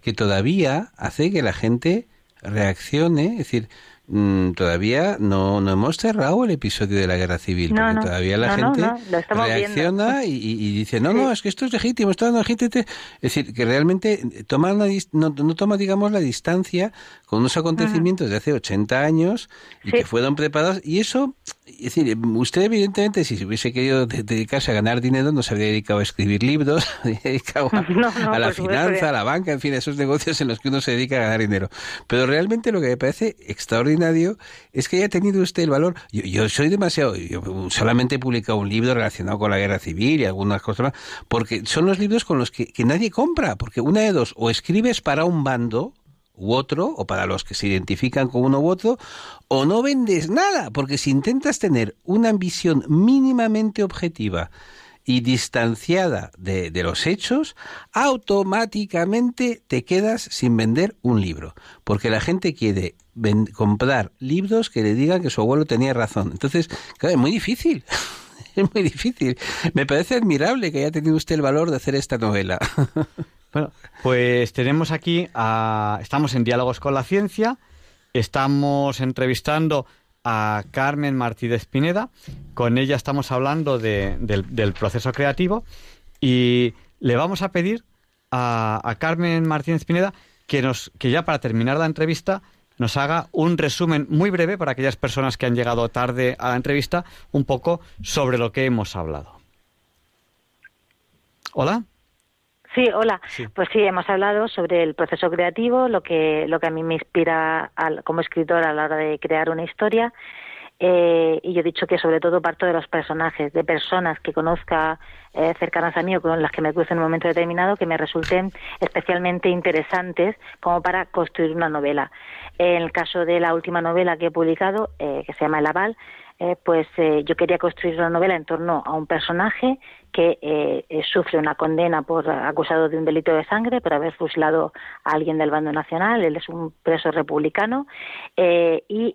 que todavía hace que la gente reaccione, es decir, Mm, todavía no, no hemos cerrado el episodio de la guerra civil, porque todavía la gente reacciona y, dice, no, no, es que esto es legítimo, esto es legítimo. Es decir, que realmente toma no, toma, digamos, la distancia con unos acontecimientos de hace 80 años y que fueron preparados. Y eso, es decir, usted evidentemente, si se hubiese querido dedicarse a ganar dinero, no se habría dedicado a escribir libros, dedicado a, la finanza, a la banca, en fin, a esos negocios en los que uno se dedica a ganar dinero. Pero realmente lo que me parece extraordinario es que haya tenido usted el valor. Yo, soy demasiado. Yo solamente he publicado un libro relacionado con la guerra civil y algunas cosas más, porque son los libros con los que, nadie compra. Porque una de dos, o escribes para un bando u otro, o para los que se identifican con uno u otro, o no vendes nada, porque si intentas tener una visión mínimamente objetiva y distanciada de, los hechos, automáticamente te quedas sin vender un libro, porque la gente quiere comprar libros que le digan que su abuelo tenía razón. Entonces, claro, es muy difícil. es muy difícil. Me parece admirable que haya tenido usted el valor de hacer esta novela. bueno, pues tenemos aquí, a, estamos en Diálogos con la Ciencia, estamos entrevistando a Carmen Martínez Pineda. Con ella estamos hablando del, proceso creativo y le vamos a pedir a, Carmen Martínez Pineda que, nos, que ya para terminar la entrevista nos haga un resumen muy breve para aquellas personas que han llegado tarde a la entrevista, un poco sobre lo que hemos hablado. Hola. Sí, hola. Pues sí, hemos hablado sobre el proceso creativo, lo que, lo que a mí me inspira como escritora a la hora de crear una historia. Eh, y yo he dicho que sobre todo parto de los personajes, de personas que conozca eh, cercanas a mí o con las que me cruce en un momento determinado que me resulten especialmente interesantes como para construir una novela. En el caso de la última novela que he publicado, eh, que se llama El Aval, eh, pues eh, yo quería construir una novela en torno a un personaje que eh, sufre una condena por acusado de un delito de sangre por haber fusilado a alguien del bando nacional. Él es un preso republicano y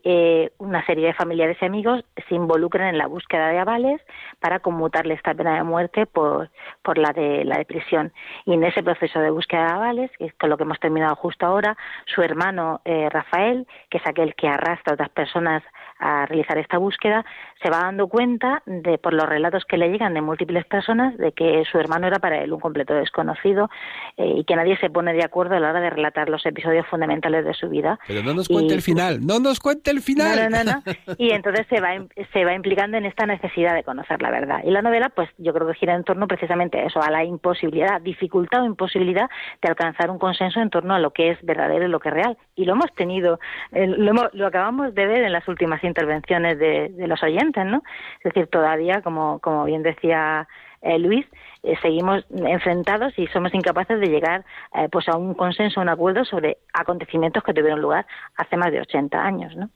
una serie de familiares y amigos se involucran en la búsqueda de avales para conmutarle esta pena de muerte por, por la de la de prisión. Y en ese proceso de búsqueda de avales, que es con lo que hemos terminado justo ahora, su hermano Rafael, que es aquel que arrastra a otras personas a realizar esta búsqueda, se va dando cuenta de por los relatos que le llegan de múltiples personas de que su hermano era para él un completo desconocido eh, y que nadie se pone de acuerdo a la hora de relatar los episodios fundamentales de su vida. Pero no nos cuente el final, no nos cuente el final. No, no, no, Y entonces se va se va implicando en esta necesidad de conocer la verdad. Y la novela, pues yo creo que gira en torno precisamente a eso, a la imposibilidad, dificultad o imposibilidad de alcanzar un consenso en torno a lo que es verdadero y lo que es real. Y lo hemos tenido, eh, lo, lo acabamos de ver en las últimas intervenciones de, los oyentes, ¿no? Es decir, todavía, como, como bien decía eh, Luis, eh, seguimos enfrentados y somos incapaces de llegar eh, pues a un consenso, un acuerdo sobre acontecimientos que tuvieron lugar hace más de 80 años, ¿no?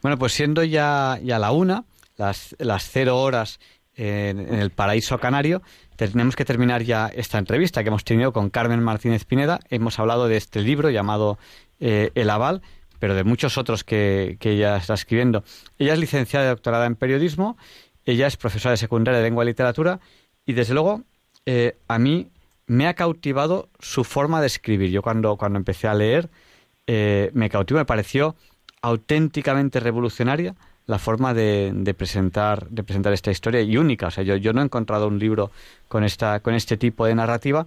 Bueno, pues siendo ya, ya la una, las, las cero horas en, el paraíso canario, tenemos que terminar ya esta entrevista que hemos tenido con Carmen Martínez Pineda. Hemos hablado de este libro llamado eh, El Aval, pero de muchos otros que, que ella está escribiendo. Ella es licenciada y doctorada en periodismo, ella es profesora de secundaria de lengua y literatura y desde luego eh, a mí me ha cautivado su forma de escribir. Yo cuando, cuando empecé a leer eh, me cautivó, me pareció auténticamente revolucionaria la forma de, de, presentar de presentar esta historia y única. O sea, yo, yo no he encontrado un libro con esta con este tipo de narrativa,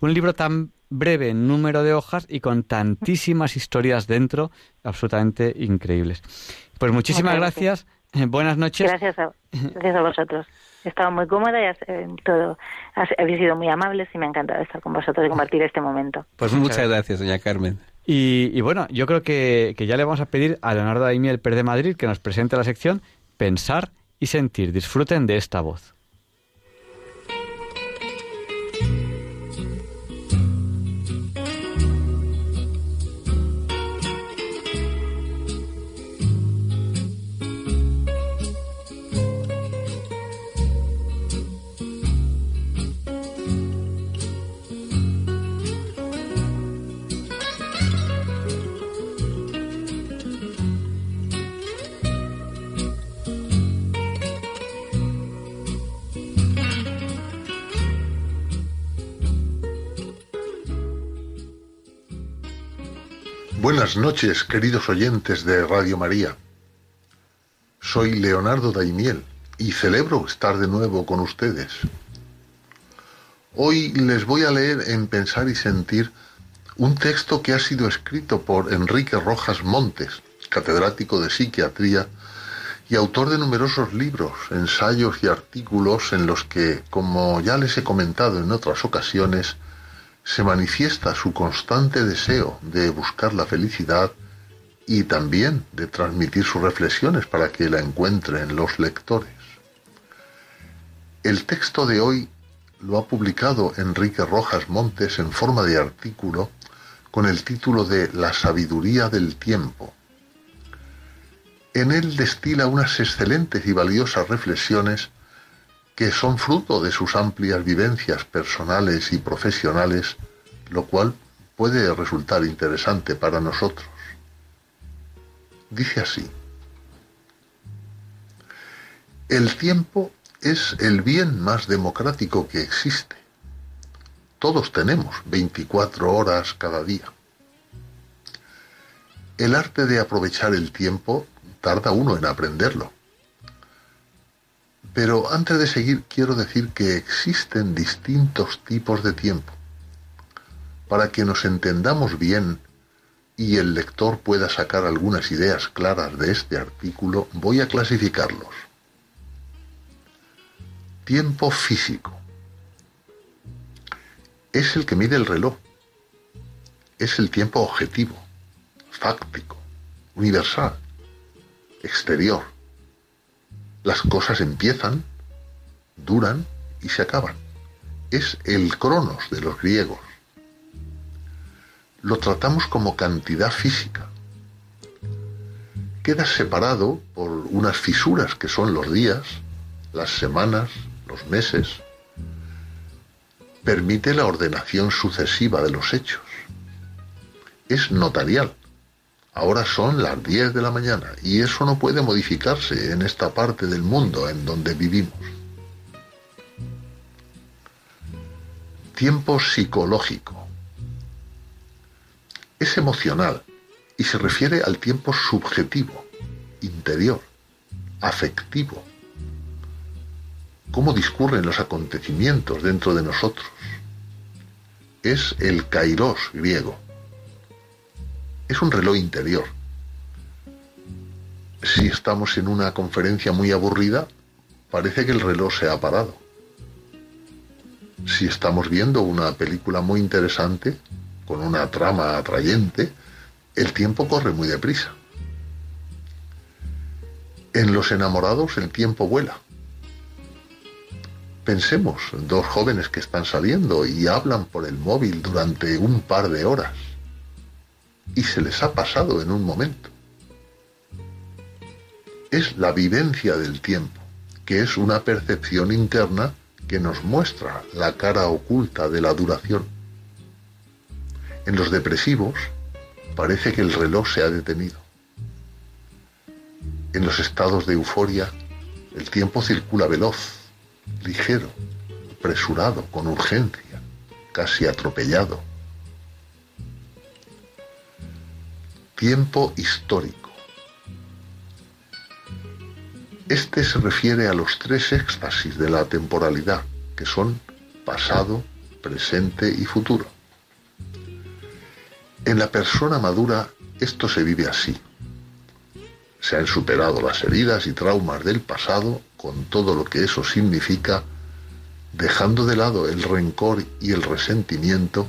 un libro tan breve número de hojas y con tantísimas historias dentro, absolutamente increíbles. Pues muchísimas gracias. Buenas noches. Gracias a, gracias a vosotros. He estado muy cómoda y eh, todo. Habéis sido muy amables y me ha encantado estar con vosotros y compartir este momento. Pues muchas gracias, doña Carmen. Y, bueno, yo creo que, que, ya le vamos a pedir a Leonardo Daimiel Per de Madrid que nos presente la sección Pensar y Sentir. Disfruten de esta voz. Buenas noches, queridos oyentes de Radio María. Soy Leonardo Daimiel y celebro estar de nuevo con ustedes. Hoy les voy a leer en Pensar y Sentir un texto que ha sido escrito por Enrique Rojas Montes, catedrático de psiquiatría y autor de numerosos libros, ensayos y artículos en los que, como ya les he comentado en otras ocasiones, se manifiesta su constante deseo de buscar la felicidad y también de transmitir sus reflexiones para que la encuentren los lectores. El texto de hoy lo ha publicado Enrique Rojas Montes en forma de artículo con el título de La sabiduría del tiempo. En él destila unas excelentes y valiosas reflexiones que son fruto de sus amplias vivencias personales y profesionales, lo cual puede resultar interesante para nosotros. Dice así, el tiempo es el bien más democrático que existe. Todos tenemos 24 horas cada día. El arte de aprovechar el tiempo tarda uno en aprenderlo pero antes de seguir quiero decir que existen distintos tipos de tiempo. Para que nos entendamos bien y el lector pueda sacar algunas ideas claras de este artículo, voy a clasificarlos. Tiempo físico. Es el que mide el reloj. Es el tiempo objetivo, fáctico, universal, exterior las cosas empiezan, duran y se acaban. Es el cronos de los griegos. Lo tratamos como cantidad física. Queda separado por unas fisuras que son los días, las semanas, los meses. Permite la ordenación sucesiva de los hechos. Es notarial Ahora son las 10 de la mañana y eso no puede modificarse en esta parte del mundo en donde vivimos. Tiempo psicológico. Es emocional y se refiere al tiempo subjetivo, interior, afectivo. Cómo discurren los acontecimientos dentro de nosotros. Es el kairos griego es un reloj interior. Si estamos en una conferencia muy aburrida, parece que el reloj se ha parado. Si estamos viendo una película muy interesante, con una trama atrayente, el tiempo corre muy deprisa. En los enamorados el tiempo vuela. Pensemos, dos jóvenes que están saliendo y hablan por el móvil durante un par de horas y se les ha pasado en un momento. es la vivencia del tiempo, que es una percepción interna que nos muestra la cara oculta de la duración. En los depresivos parece que el reloj se ha detenido. En los estados de euforia el tiempo circula veloz, ligero, apresurado, con urgencia, casi atropellado. Tiempo histórico. Este se refiere a los tres éxtasis de la temporalidad, que son pasado, presente y futuro. En la persona madura esto se vive así. Se han superado las heridas y traumas del pasado con todo lo que eso significa, dejando de lado el rencor y el resentimiento,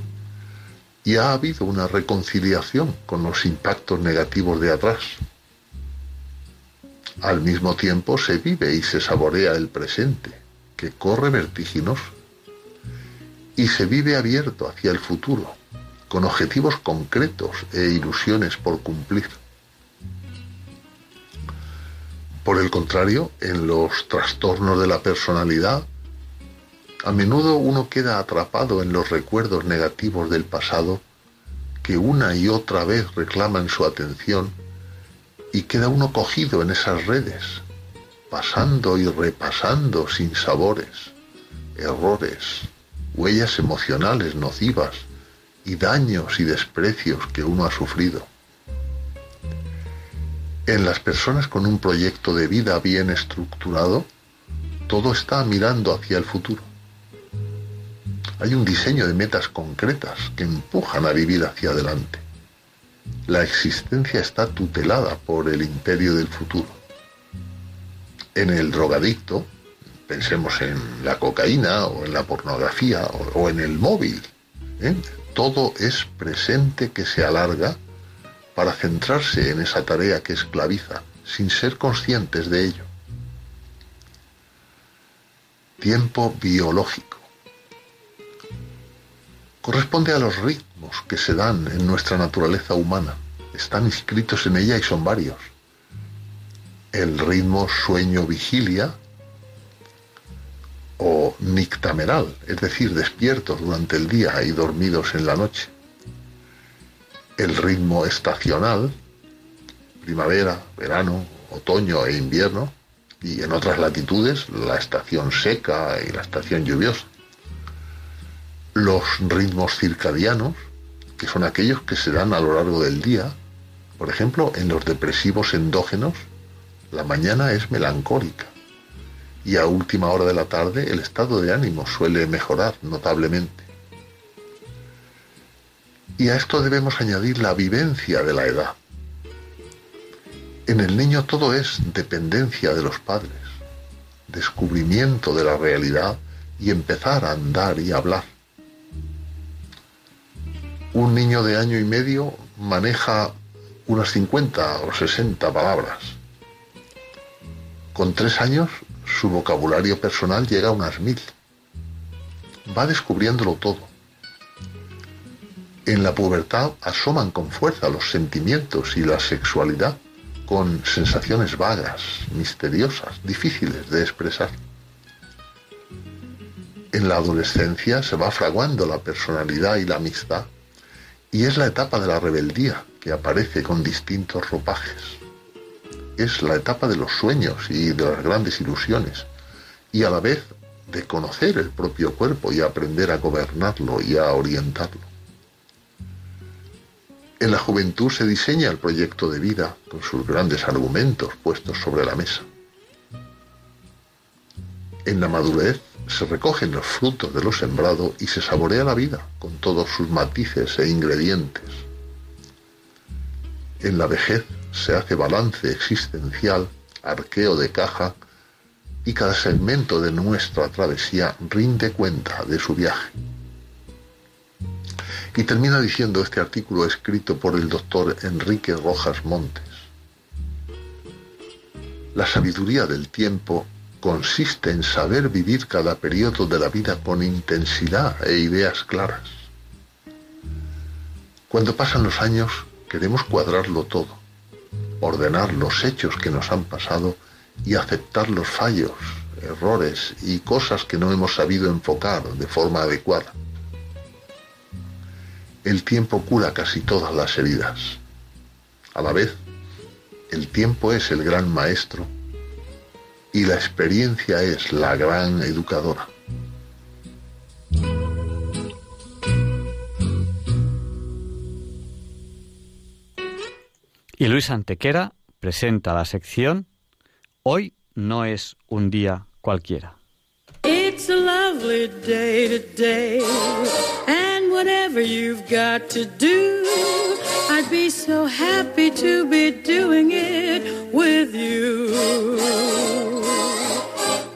y ha habido una reconciliación con los impactos negativos de atrás. Al mismo tiempo se vive y se saborea el presente, que corre vertiginoso, y se vive abierto hacia el futuro, con objetivos concretos e ilusiones por cumplir. Por el contrario, en los trastornos de la personalidad, a menudo uno queda atrapado en los recuerdos negativos del pasado que una y otra vez reclaman su atención y queda uno cogido en esas redes, pasando y repasando sin sabores, errores, huellas emocionales nocivas y daños y desprecios que uno ha sufrido. En las personas con un proyecto de vida bien estructurado, todo está mirando hacia el futuro. Hay un diseño de metas concretas que empujan a vivir hacia adelante la existencia está tutelada por el imperio del futuro. En el drogadicto, pensemos en la cocaína o en la pornografía o, en el móvil, ¿eh? todo es presente que se alarga para centrarse en esa tarea que esclaviza, sin ser conscientes de ello. Tiempo biológico. Corresponde a los ritmos que se dan en nuestra naturaleza humana. Están inscritos en ella y son varios. El ritmo sueño-vigilia o nictameral, es decir, despiertos durante el día y dormidos en la noche. El ritmo estacional, primavera, verano, otoño e invierno, y en otras latitudes la estación seca y la estación lluviosa. Los ritmos circadianos, que son aquellos que se dan a lo largo del día. Por ejemplo, en los depresivos endógenos, la mañana es melancólica y a última hora de la tarde el estado de ánimo suele mejorar notablemente. Y a esto debemos añadir la vivencia de la edad. En el niño todo es dependencia de los padres, descubrimiento de la realidad y empezar a andar y hablar un niño de año y medio maneja unas 50 o 60 palabras. Con tres años su vocabulario personal llega a unas mil. Va descubriéndolo todo. En la pubertad asoman con fuerza los sentimientos y la sexualidad con sensaciones vagas, misteriosas, difíciles de expresar. En la adolescencia se va fraguando la personalidad y la amistad y es la etapa de la rebeldía que aparece con distintos ropajes. Es la etapa de los sueños y de las grandes ilusiones. Y a la vez de conocer el propio cuerpo y aprender a gobernarlo y a orientarlo. En la juventud se diseña el proyecto de vida con sus grandes argumentos puestos sobre la mesa. En la madurez se recogen los frutos de lo sembrado y se saborea la vida con todos sus matices e ingredientes. En la vejez se hace balance existencial, arqueo de caja, y cada segmento de nuestra travesía rinde cuenta de su viaje. Y termina diciendo este artículo escrito por el doctor Enrique Rojas Montes. La sabiduría del tiempo consiste en saber vivir cada periodo de la vida con intensidad e ideas claras. Cuando pasan los años, queremos cuadrarlo todo. ordenar los hechos que nos han pasado y aceptar los fallos, errores y cosas que no hemos sabido enfocar de forma adecuada. El tiempo cura casi todas las heridas. A la vez, el tiempo es el gran maestro y la experiencia es la gran educadora. Y Luis Antequera presenta la sección Hoy no es un día cualquiera. It's a lovely day today, and whatever you've got to do, I'd be so happy to be doing it with you.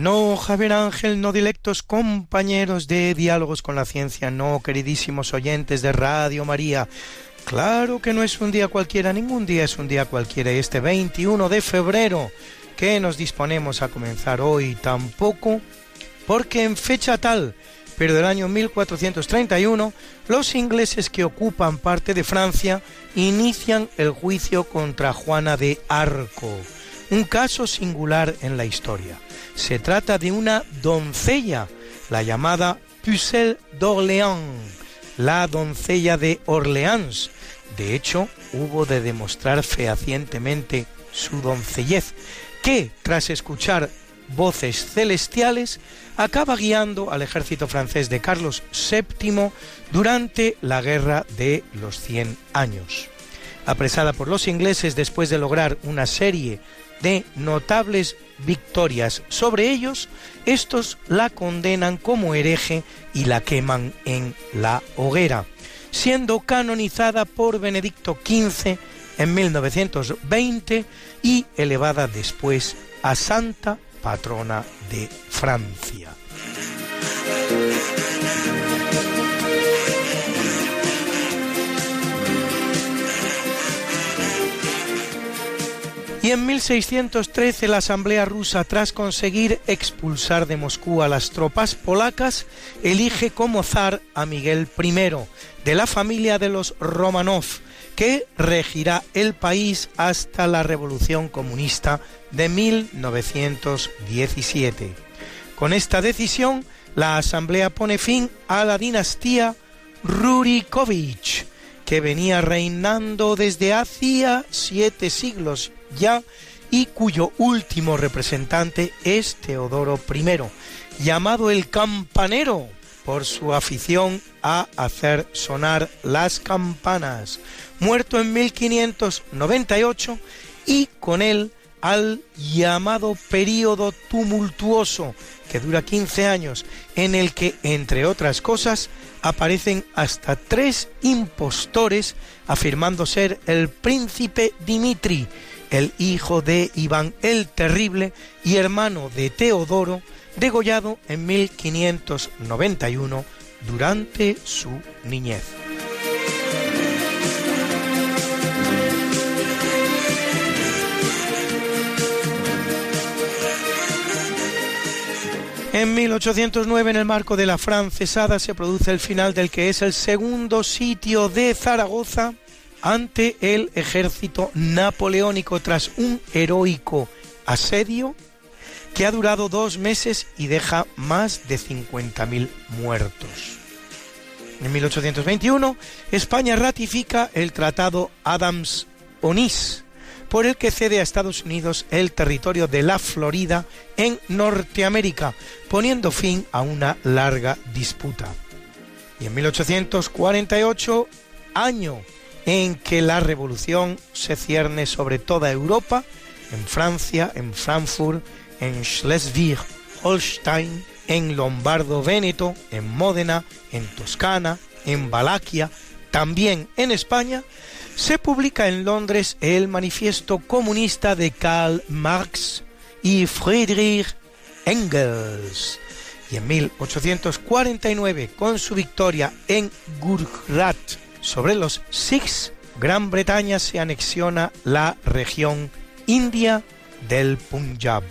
No, Javier Ángel, no directos compañeros de Diálogos con la Ciencia, no, queridísimos oyentes de Radio María. Claro que no es un día cualquiera, ningún día es un día cualquiera. Este 21 de febrero que nos disponemos a comenzar hoy tampoco, porque en fecha tal pero del año 1431 los ingleses que ocupan parte de Francia inician el juicio contra Juana de Arco, un caso singular en la historia. Se trata de una doncella, la llamada Pucelle d'Orléans, la doncella de Orleans. De hecho, hubo de demostrar fehacientemente su doncellez, que, tras escuchar voces celestiales, acaba guiando al ejército francés de Carlos VII durante la Guerra de los Cien Años. Apresada por los ingleses después de lograr una serie de notables victorias sobre ellos, estos la condenan como hereje y la queman en la hoguera, siendo canonizada por Benedicto XV en 1920 y elevada después a santa patrona de Francia. Y en 1613 la Asamblea rusa, tras conseguir expulsar de Moscú a las tropas polacas, elige como zar a Miguel I, de la familia de los Romanov, que regirá el país hasta la Revolución Comunista de 1917. Con esta decisión, la Asamblea pone fin a la dinastía Rurikovich, que venía reinando desde hacía siete siglos ya y cuyo último representante es Teodoro I, llamado el campanero por su afición a hacer sonar las campanas, muerto en 1598 y con él al llamado período tumultuoso que dura 15 años, en el que, entre otras cosas, aparecen hasta tres impostores afirmando ser el príncipe Dimitri, el hijo de Iván el Terrible y hermano de Teodoro, degollado en 1591 durante su niñez. En 1809, en el marco de la francesada, se produce el final del que es el segundo sitio de Zaragoza ante el ejército napoleónico tras un heroico asedio que ha durado dos meses y deja más de 50.000 muertos. En 1821, España ratifica el Tratado Adams-Onís, por el que cede a Estados Unidos el territorio de la Florida en Norteamérica, poniendo fin a una larga disputa. Y en 1848, año en que la revolución se cierne sobre toda Europa, en Francia, en Frankfurt, en Schleswig-Holstein, en Lombardo-Véneto, en Módena, en Toscana, en Valaquia, también en España, se publica en Londres el manifiesto comunista de Karl Marx y Friedrich Engels. Y en 1849, con su victoria en Gurjrat sobre los Sikhs, Gran Bretaña se anexiona la región india del Punjab.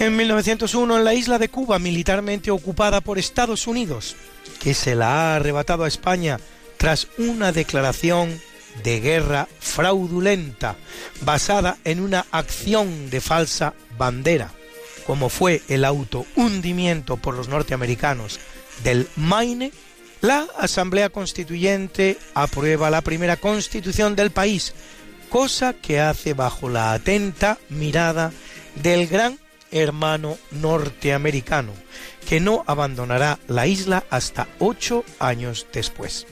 En 1901, en la isla de Cuba, militarmente ocupada por Estados Unidos, que se la ha arrebatado a España tras una declaración de guerra fraudulenta basada en una acción de falsa bandera, como fue el autohundimiento por los norteamericanos del Maine, la Asamblea Constituyente aprueba la primera constitución del país, cosa que hace bajo la atenta mirada del gran hermano norteamericano, que no abandonará la isla hasta ocho años después.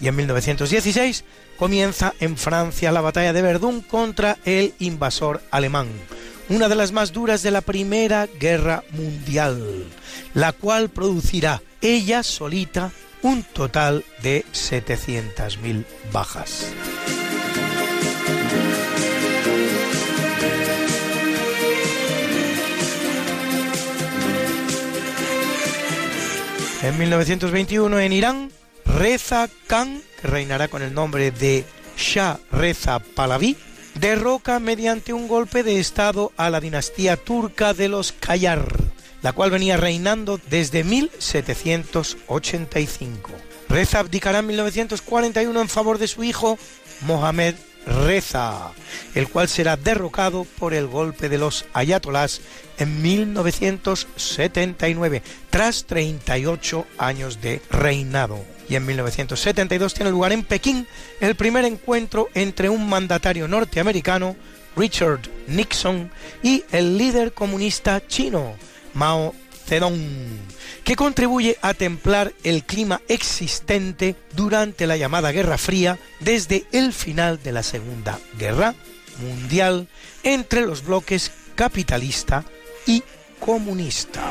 Y en 1916 comienza en Francia la batalla de Verdún contra el invasor alemán, una de las más duras de la Primera Guerra Mundial, la cual producirá ella solita un total de 700.000 bajas. En 1921 en Irán, Reza Khan, que reinará con el nombre de Shah Reza Pahlavi, derroca mediante un golpe de estado a la dinastía turca de los Kayar, la cual venía reinando desde 1785. Reza abdicará en 1941 en favor de su hijo Mohamed Reza, el cual será derrocado por el golpe de los ayatolás en 1979, tras 38 años de reinado. Y en 1972 tiene lugar en Pekín el primer encuentro entre un mandatario norteamericano, Richard Nixon, y el líder comunista chino, Mao Zedong que contribuye a templar el clima existente durante la llamada Guerra Fría desde el final de la Segunda Guerra Mundial entre los bloques capitalista y comunista.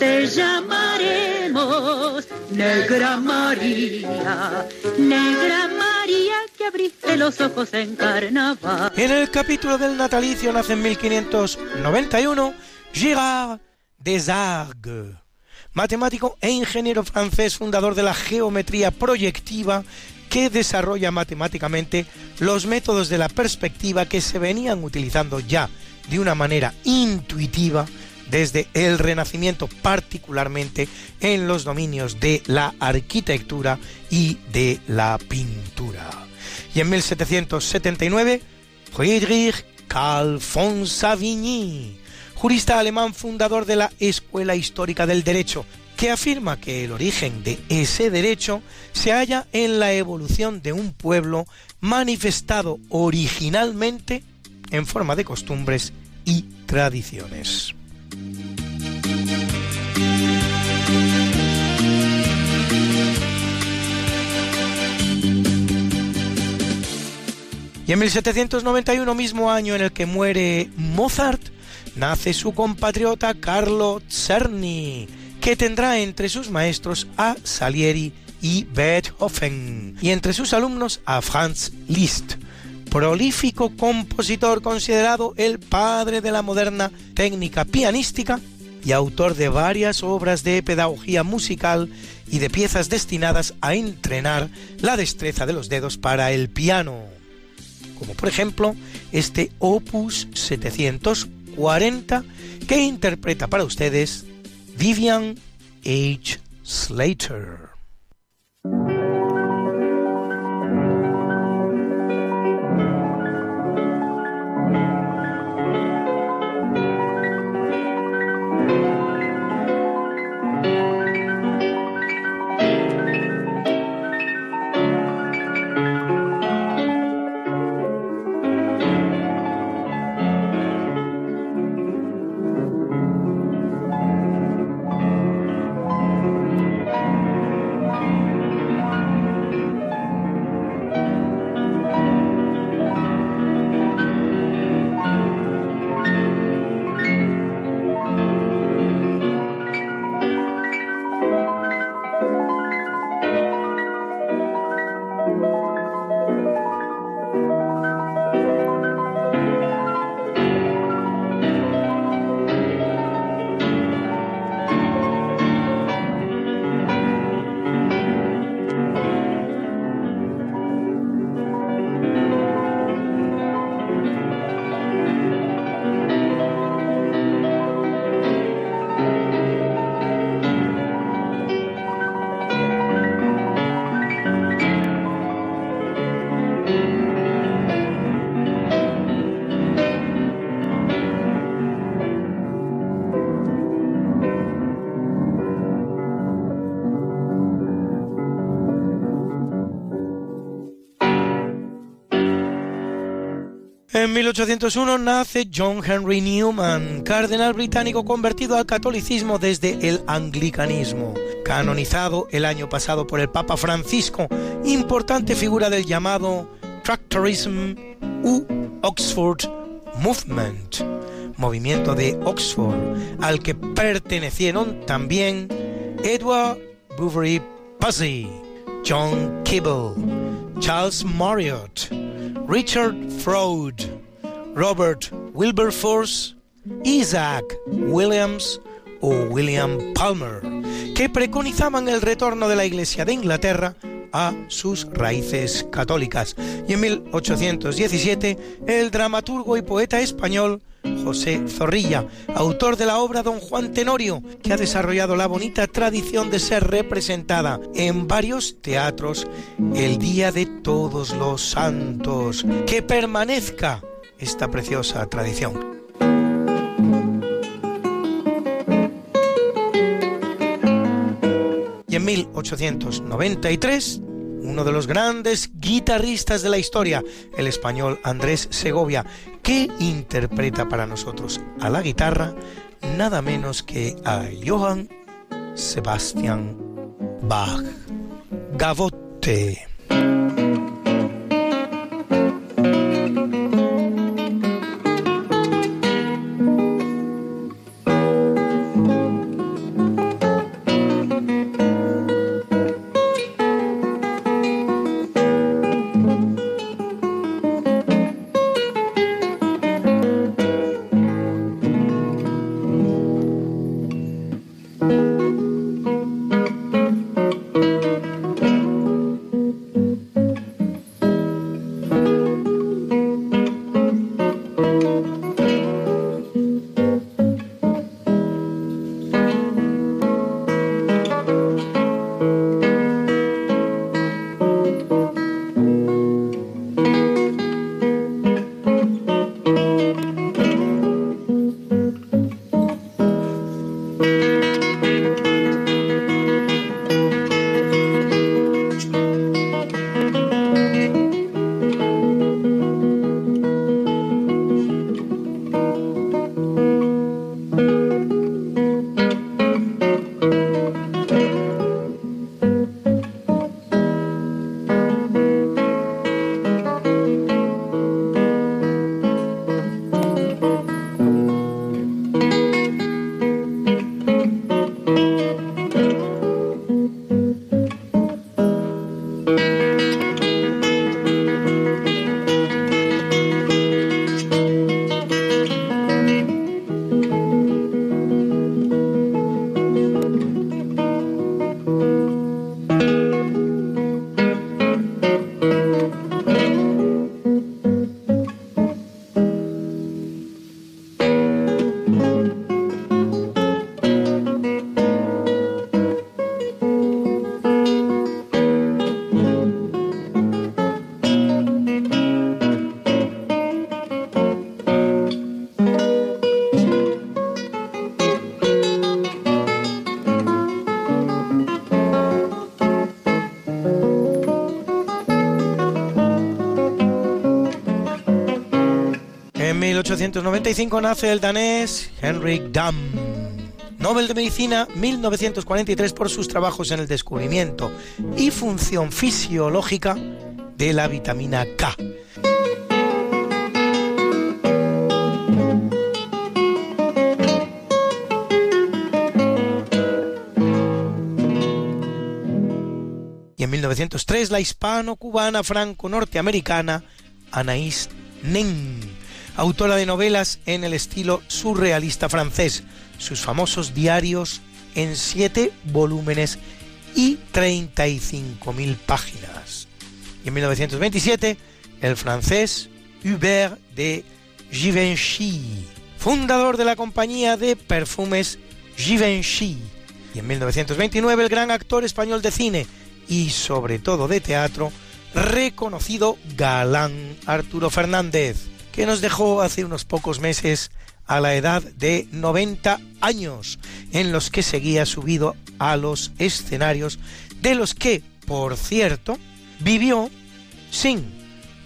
Te llamaremos Negra María, Negra María que abriste los ojos en carnaval. En el capítulo del natalicio nace en 1591 Girard Desargues, matemático e ingeniero francés fundador de la geometría proyectiva que desarrolla matemáticamente los métodos de la perspectiva que se venían utilizando ya de una manera intuitiva desde el Renacimiento, particularmente en los dominios de la arquitectura y de la pintura. Y en 1779, Friedrich Carl von Savigny, jurista alemán fundador de la Escuela Histórica del Derecho, que afirma que el origen de ese derecho se halla en la evolución de un pueblo manifestado originalmente en forma de costumbres y tradiciones. Y en 1791, mismo año en el que muere Mozart, nace su compatriota Carlo Czerny, que tendrá entre sus maestros a Salieri y Beethoven, y entre sus alumnos a Franz Liszt, prolífico compositor considerado el padre de la moderna técnica pianística y autor de varias obras de pedagogía musical y de piezas destinadas a entrenar la destreza de los dedos para el piano, como por ejemplo este Opus 740 que interpreta para ustedes Vivian H. Slater. En 1801 nace John Henry Newman, cardenal británico convertido al catolicismo desde el anglicanismo, canonizado el año pasado por el Papa Francisco, importante figura del llamado Tractorism u Oxford Movement, movimiento de Oxford, al que pertenecieron también Edward Bouverie Pusey, John Kibble, Charles Marriott, Richard Freud, Robert Wilberforce, Isaac Williams o William Palmer, que preconizaban el retorno de la Iglesia de Inglaterra a sus raíces católicas. Y en 1817, el dramaturgo y poeta español José Zorrilla, autor de la obra Don Juan Tenorio, que ha desarrollado la bonita tradición de ser representada en varios teatros el Día de Todos los Santos. Que permanezca esta preciosa tradición. Y en 1893 uno de los grandes guitarristas de la historia, el español Andrés Segovia, que interpreta para nosotros a la guitarra nada menos que a Johann Sebastian Bach. Gavotte. 1895 nace el danés Henrik Dam, Nobel de Medicina 1943 por sus trabajos en el descubrimiento y función fisiológica de la vitamina K. Y en 1903 la hispano-cubana franco-norteamericana Anaïs Nen autora de novelas en el estilo surrealista francés, sus famosos diarios en siete volúmenes y 35.000 páginas. Y en 1927, el francés Hubert de Givenchy, fundador de la compañía de perfumes Givenchy. Y en 1929, el gran actor español de cine y sobre todo de teatro, reconocido galán Arturo Fernández que nos dejó hace unos pocos meses a la edad de 90 años, en los que seguía subido a los escenarios, de los que, por cierto, vivió sin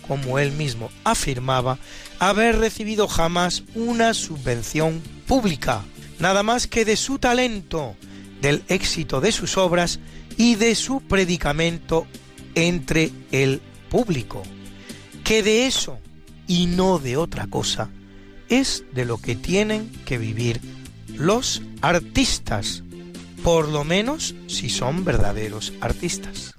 como él mismo afirmaba, haber recibido jamás una subvención pública, nada más que de su talento, del éxito de sus obras y de su predicamento entre el público, que de eso y no de otra cosa es de lo que tienen que vivir los artistas, por lo menos si son verdaderos artistas.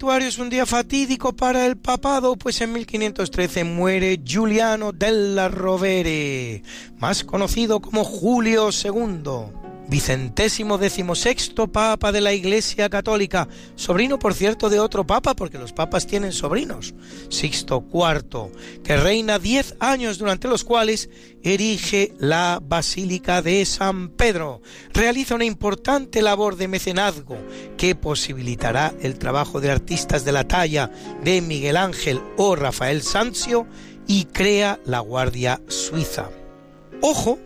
Es un día fatídico para el papado, pues en 1513 muere Giuliano della Rovere, más conocido como Julio II vicentésimo decimosexto papa de la Iglesia Católica, sobrino por cierto de otro papa, porque los papas tienen sobrinos, Sixto IV, que reina diez años durante los cuales erige la Basílica de San Pedro, realiza una importante labor de mecenazgo que posibilitará el trabajo de artistas de la talla de Miguel Ángel o Rafael Sanzio y crea la Guardia Suiza. Ojo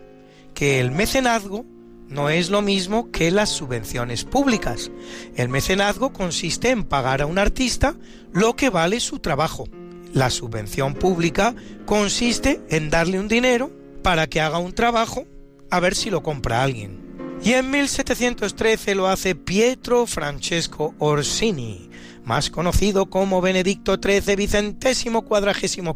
que el mecenazgo no es lo mismo que las subvenciones públicas. El mecenazgo consiste en pagar a un artista lo que vale su trabajo. La subvención pública consiste en darle un dinero para que haga un trabajo a ver si lo compra alguien. Y en 1713 lo hace Pietro Francesco Orsini, más conocido como Benedicto XIII vicentésimo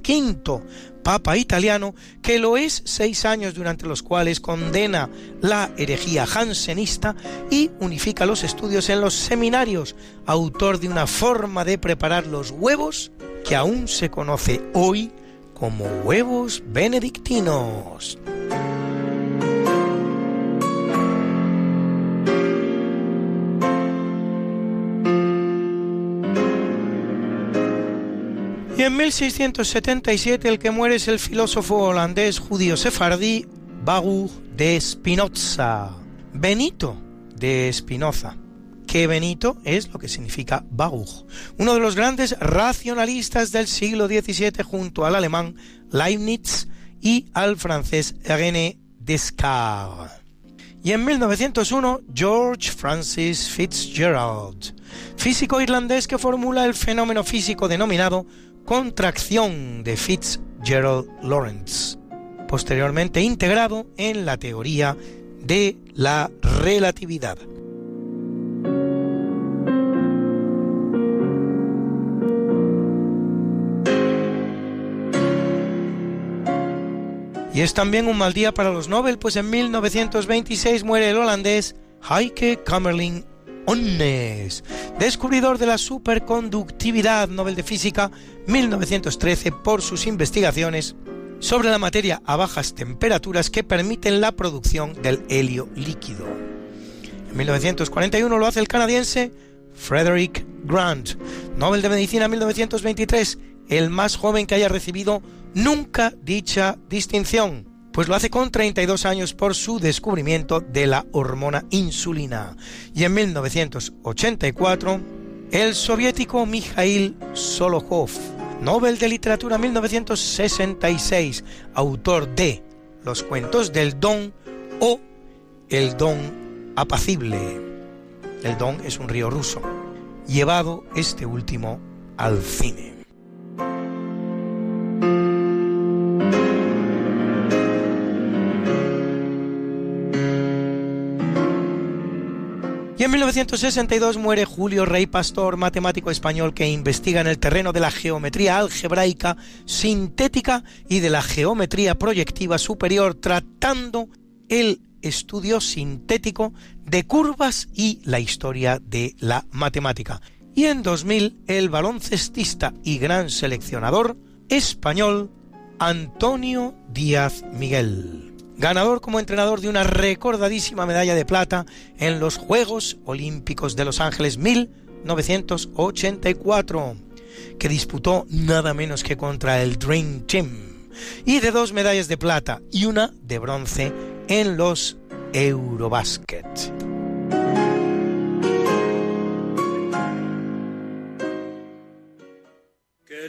quinto Papa italiano, que lo es seis años durante los cuales condena la herejía jansenista y unifica los estudios en los seminarios, autor de una forma de preparar los huevos que aún se conoce hoy como huevos benedictinos. Y en 1677 el que muere es el filósofo holandés judío sefardí Baruch de Spinoza, Benito de Spinoza, que Benito es lo que significa Baruch, uno de los grandes racionalistas del siglo XVII junto al alemán Leibniz y al francés René Descartes. Y en 1901, George Francis Fitzgerald, físico irlandés que formula el fenómeno físico denominado contracción de Fitzgerald Lawrence, posteriormente integrado en la teoría de la relatividad. Y es también un mal día para los Nobel, pues en 1926 muere el holandés Heike Kamerlingh Onnes, descubridor de la superconductividad Nobel de Física 1913 por sus investigaciones sobre la materia a bajas temperaturas que permiten la producción del helio líquido. En 1941 lo hace el canadiense Frederick Grant, Nobel de Medicina 1923, el más joven que haya recibido nunca dicha distinción pues lo hace con 32 años por su descubrimiento de la hormona insulina. Y en 1984, el soviético Mikhail Solokhov, Nobel de Literatura 1966, autor de Los cuentos del Don o El Don apacible. El Don es un río ruso, llevado este último al cine. Y en 1962 muere Julio Rey Pastor, matemático español que investiga en el terreno de la geometría algebraica sintética y de la geometría proyectiva superior, tratando el estudio sintético de curvas y la historia de la matemática. Y en 2000 el baloncestista y gran seleccionador español Antonio Díaz Miguel ganador como entrenador de una recordadísima medalla de plata en los Juegos Olímpicos de Los Ángeles 1984, que disputó nada menos que contra el Dream Team, y de dos medallas de plata y una de bronce en los Eurobasket. Qué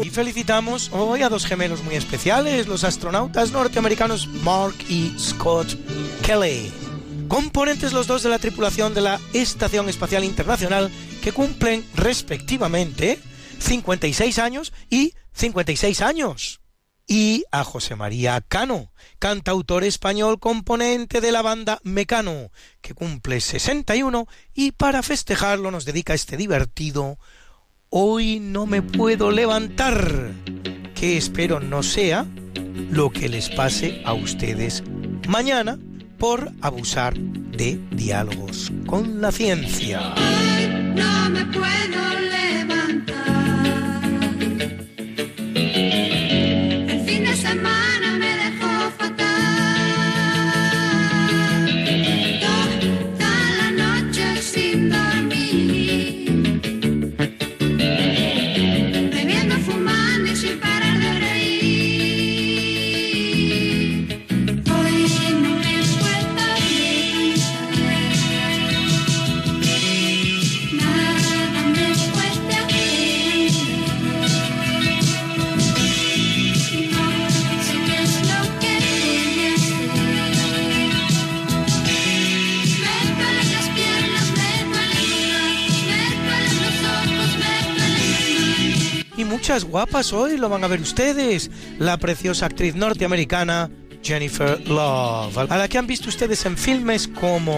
Felicitamos hoy a dos gemelos muy especiales, los astronautas norteamericanos Mark y Scott Kelly. Componentes los dos de la tripulación de la Estación Espacial Internacional que cumplen respectivamente 56 años y 56 años y a José María Cano, cantautor español componente de la banda Mecano, que cumple 61 y para festejarlo nos dedica este divertido Hoy no me puedo levantar, que espero no sea lo que les pase a ustedes mañana por abusar de diálogos con la ciencia. no me puedo muchas guapas hoy, lo van a ver ustedes. La preciosa actriz norteamericana Jennifer Love, a la que han visto ustedes en filmes como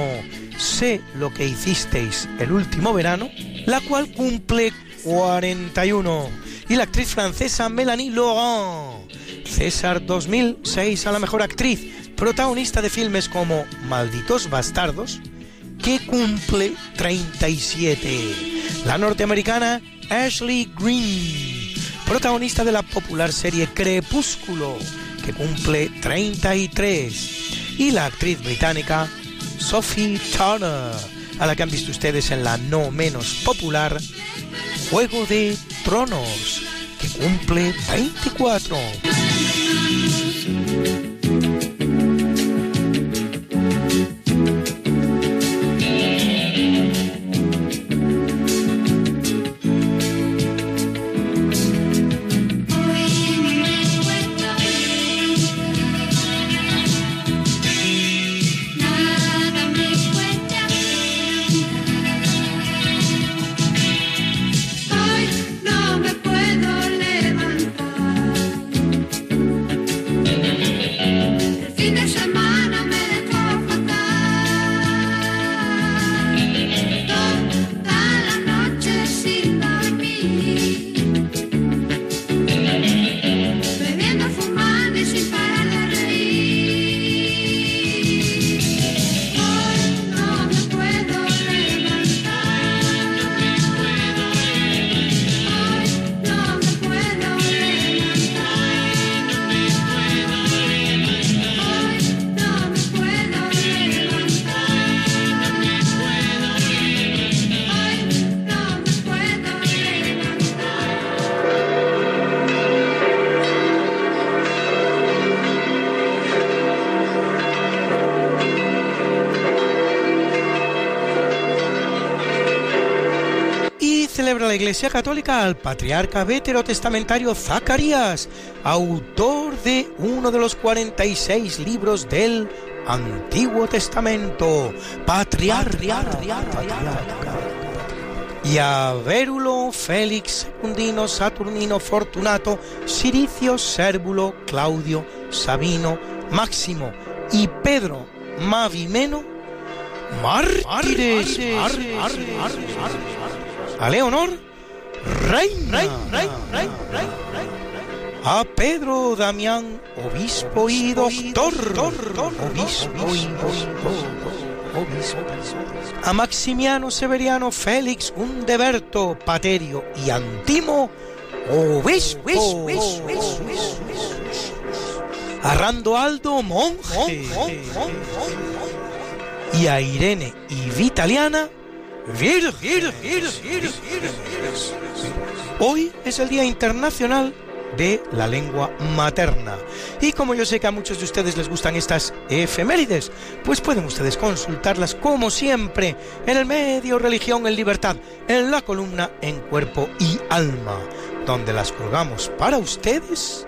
Sé lo que hicisteis el último verano, la cual cumple 41. Y la actriz francesa Melanie Laurent, César 2006 a la mejor actriz, protagonista de filmes como Malditos Bastardos, que cumple 37. La norteamericana Ashley Green protagonista de la popular serie Crepúsculo, que cumple 33, y la actriz británica Sophie Turner, a la que han visto ustedes en la no menos popular Juego de Tronos, que cumple 24. Iglesia Católica al patriarca veterotestamentario Zacarías, autor de uno de los 46 libros del Antiguo Testamento, patriarca. Y a Vérulo, Félix, Secundino, Saturnino, Fortunato, Siricio, Sérvulo, Claudio, Sabino, Máximo y Pedro Mavimeno, mártires. A Leonor, reina. A Pedro Damián, obispo y doctor. Obispo y A Maximiano Severiano Félix Undeberto Paterio y Antimo, obispo. A Rando Aldo, monje. Y a Irene y Vitaliana, Hoy es el Día Internacional de la Lengua Materna. Y como yo sé que a muchos de ustedes les gustan estas efemérides, pues pueden ustedes consultarlas como siempre en el medio Religión en Libertad, en la columna En Cuerpo y Alma, donde las colgamos para ustedes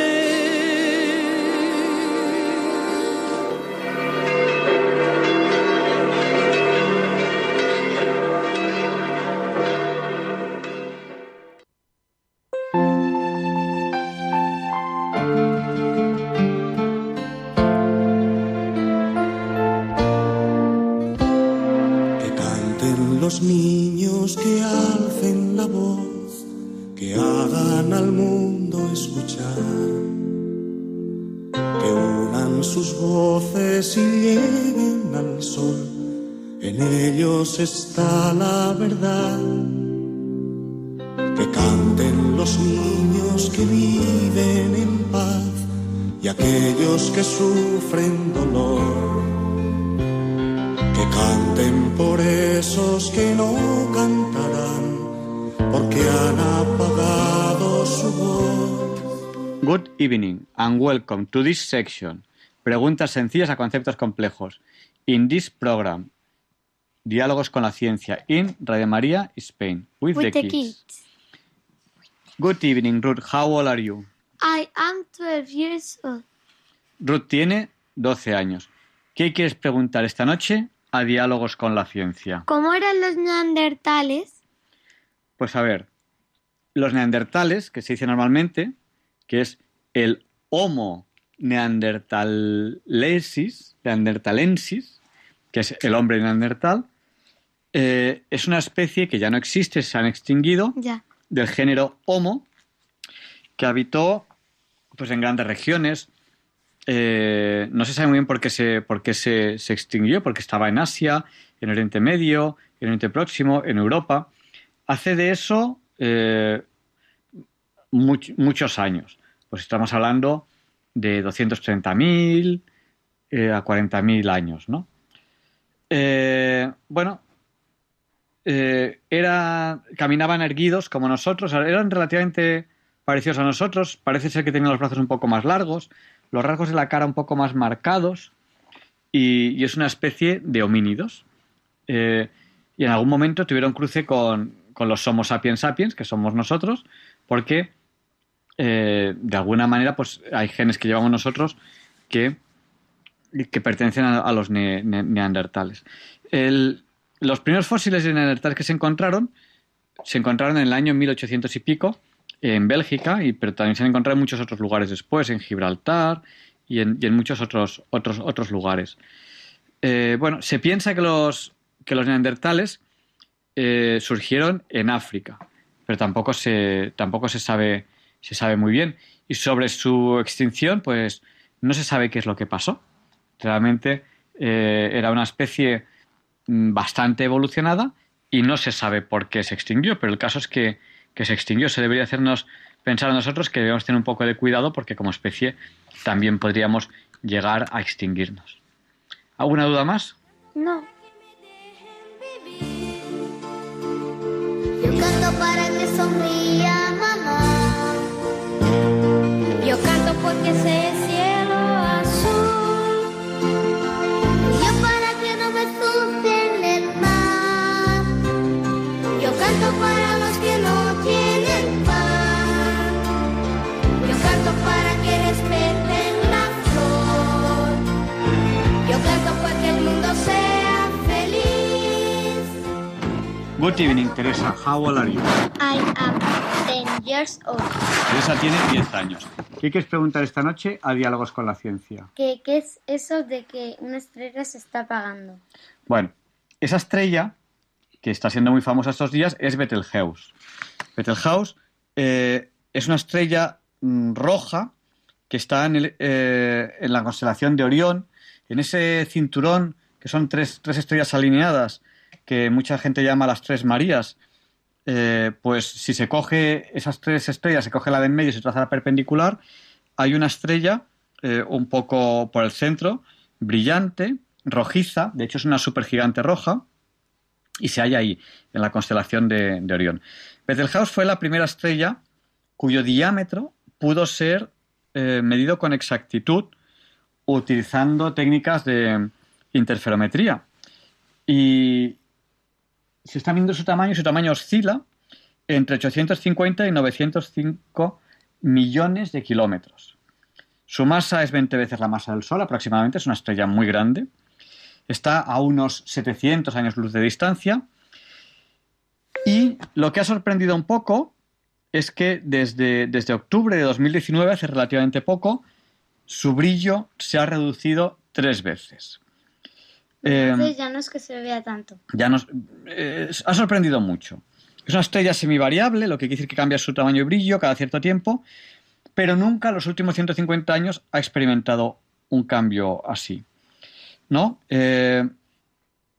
Los niños que alcen la voz, que hagan al mundo escuchar, que unan sus voces y lleguen al sol, en ellos está la verdad. Que canten los niños que viven en paz y aquellos que sufren dolor que canten por esos que no cantarán, porque han apagado su voz. Good evening and welcome to this section. Preguntas sencillas a conceptos complejos. In this program, Diálogos con la Ciencia in Radio María, Spain, with, With the, the kids. Good evening, Ruth. How old are you? I am 12 years old. Ruth tiene 12 años. ¿Qué quieres preguntar esta noche a Diálogos con la Ciencia? ¿Cómo eran los neandertales? Pues a ver, los neandertales, que se dice normalmente, que es el Homo neandertalensis, neandertalensis, que es el hombre neandertal, eh, es una especie que ya no existe, se han extinguido, Ya. del género Homo, que habitó pues, en grandes regiones. Eh, no se sabe muy bien por qué, se, por qué se, se extinguió, porque estaba en Asia, en Oriente Medio, en Oriente Próximo, en Europa. Hace de eso eh, much- muchos años. Pues estamos hablando de 230.000 eh, a 40.000 años, ¿no? Eh, bueno, era, caminaban erguidos como nosotros, eran relativamente parecidos a nosotros, parece ser que tenían los brazos un poco más largos, los rasgos de la cara un poco más marcados y, es una especie de homínidos. Eh, y en algún momento tuvieron cruce con, con los Homo sapiens sapiens, que somos nosotros, porque eh, de alguna manera pues hay genes que llevamos nosotros que, que pertenecen a, los ne- ne- neandertales. Los primeros fósiles de neandertales que se encontraron se encontraron en el año 1800 y pico en Bélgica, y, pero también se han encontrado en muchos otros lugares después, en Gibraltar y en, y en muchos otros, otros, otros lugares. Eh, bueno, se piensa que los, que los neandertales eh, surgieron en África, pero tampoco se, tampoco se sabe, se sabe muy bien. Y sobre su extinción, pues no se sabe qué es lo que pasó. Realmente eh, era una especie mm, bastante evolucionada y no se sabe por qué se extinguió, pero el caso es que, que se extinguió. Se debería hacernos pensar nosotros que debemos tener un poco de cuidado porque como especie también podríamos llegar a extinguirnos. ¿Alguna duda más? No. Yo canto para que sonría mamá. Yo canto porque sé Good evening, Teresa. How old are you? I am 10 years old. Teresa tiene 10 años. ¿Qué quieres preguntar esta noche a Diálogos con la Ciencia? ¿Qué, ¿Qué es eso de que una estrella se está apagando? Bueno, esa estrella que está siendo muy famosa estos días es Betelgeuse. Betelgeuse eh, es una estrella mm, roja que está en, el- eh, en la constelación de Orión, en ese cinturón que son tres, tres estrellas alineadas que mucha gente llama las tres Marías. Eh, pues si se coge esas tres estrellas, se coge la de en medio y se traza la perpendicular, hay una estrella eh, un poco por el centro, brillante, rojiza, de hecho es una supergigante roja, y se halla ahí, en la constelación de, Orión. Betelgeuse fue la primera estrella cuyo diámetro pudo ser eh, medido con exactitud utilizando técnicas de interferometría. Y se está viendo su tamaño y su tamaño oscila entre 850 y 905 millones de kilómetros. Su masa es 20 veces la masa del Sol aproximadamente, es una estrella muy grande. Está a unos 700 años luz de distancia. Y lo que ha sorprendido un poco es que desde, desde octubre de 2019, hace relativamente poco, su brillo se ha reducido tres veces. Eh, Entonces ya no es que se vea tanto. ya nos eh, ha sorprendido mucho. Es una estrella semivariable, lo que quiere decir que cambia su tamaño y brillo cada cierto tiempo, pero nunca en los últimos 150 años ha experimentado un cambio así. ¿No? Eh,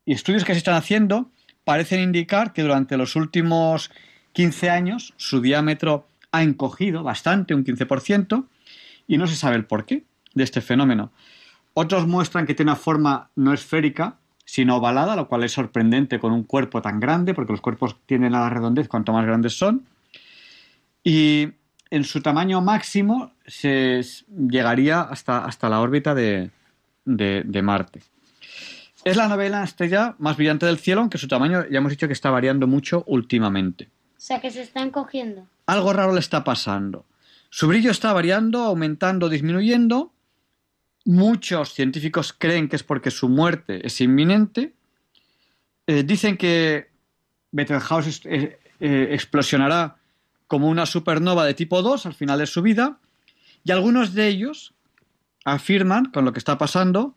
y estudios que se están haciendo parecen indicar que durante los últimos 15 años su diámetro ha encogido bastante, un 15%, y no se sabe el porqué de este fenómeno. Otros muestran que tiene una forma no esférica, sino ovalada, lo cual es sorprendente con un cuerpo tan grande, porque los cuerpos tienen a la redondez cuanto más grandes son. Y en su tamaño máximo se llegaría hasta, hasta la órbita de, de- de Marte. Es la novela estrella más brillante del cielo, aunque su tamaño ya hemos dicho que está variando mucho últimamente. O sea que se está encogiendo. Algo raro le está pasando. Su brillo está variando, aumentando, disminuyendo. Muchos científicos creen que es porque su muerte es inminente. Eh, dicen que Betelgeuse es- eh, eh, explosionará como una supernova de tipo 2 al final de su vida. Y algunos de ellos afirman, con lo que está pasando,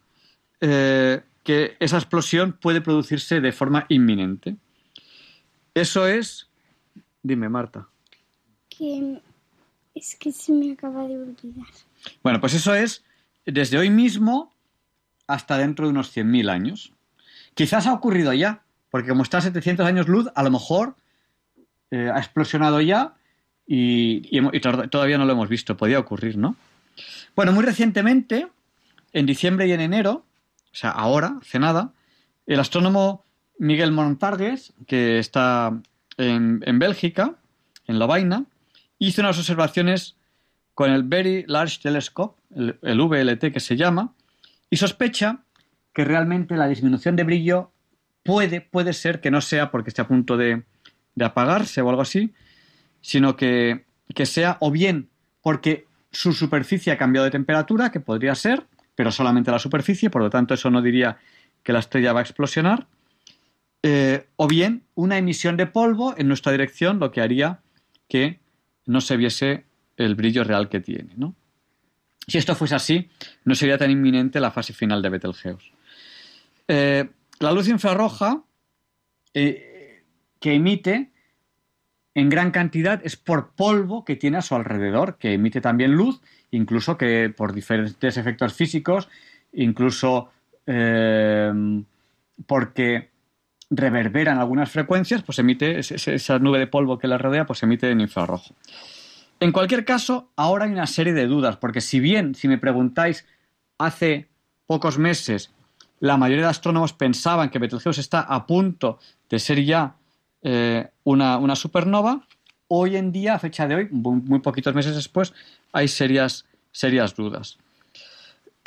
eh, que esa explosión puede producirse de forma inminente. Eso es... Dime, Marta. Que es que se me acaba de olvidar. Bueno, pues eso es desde hoy mismo hasta dentro de unos 100.000 años. Quizás ha ocurrido ya, porque como está a 700 años luz, a lo mejor eh, ha explosionado ya y, todavía no lo hemos visto. Podía ocurrir, ¿no? Bueno, muy recientemente, en diciembre y en enero, o sea, ahora, hace nada, el astrónomo Miguel Montargues, que está en, en Bélgica, en Lovaina, hizo unas observaciones con el Very Large Telescope, el, VLT que se llama, y sospecha que realmente la disminución de brillo puede, puede ser que no sea porque esté a punto de, de apagarse o algo así, sino que, que sea o bien porque su superficie ha cambiado de temperatura, que podría ser, pero solamente la superficie, por lo tanto eso no diría que la estrella va a explosionar, eh, o bien una emisión de polvo en nuestra dirección, lo que haría que no se viese el brillo real que tiene. ¿no? Si esto fuese así, no sería tan inminente la fase final de Betelgeuse. Eh, la luz infrarroja eh, que emite en gran cantidad es por polvo que tiene a su alrededor, que emite también luz, incluso que por diferentes efectos físicos, incluso eh, porque reverberan algunas frecuencias, pues emite esa nube de polvo que la rodea, pues emite en infrarrojo. En cualquier caso, ahora hay una serie de dudas, porque si bien, si me preguntáis, hace pocos meses la mayoría de astrónomos pensaban que Betelgeuse está a punto de ser ya eh, una, supernova, hoy en día, a fecha de hoy, muy, poquitos meses después, hay serias, serias dudas.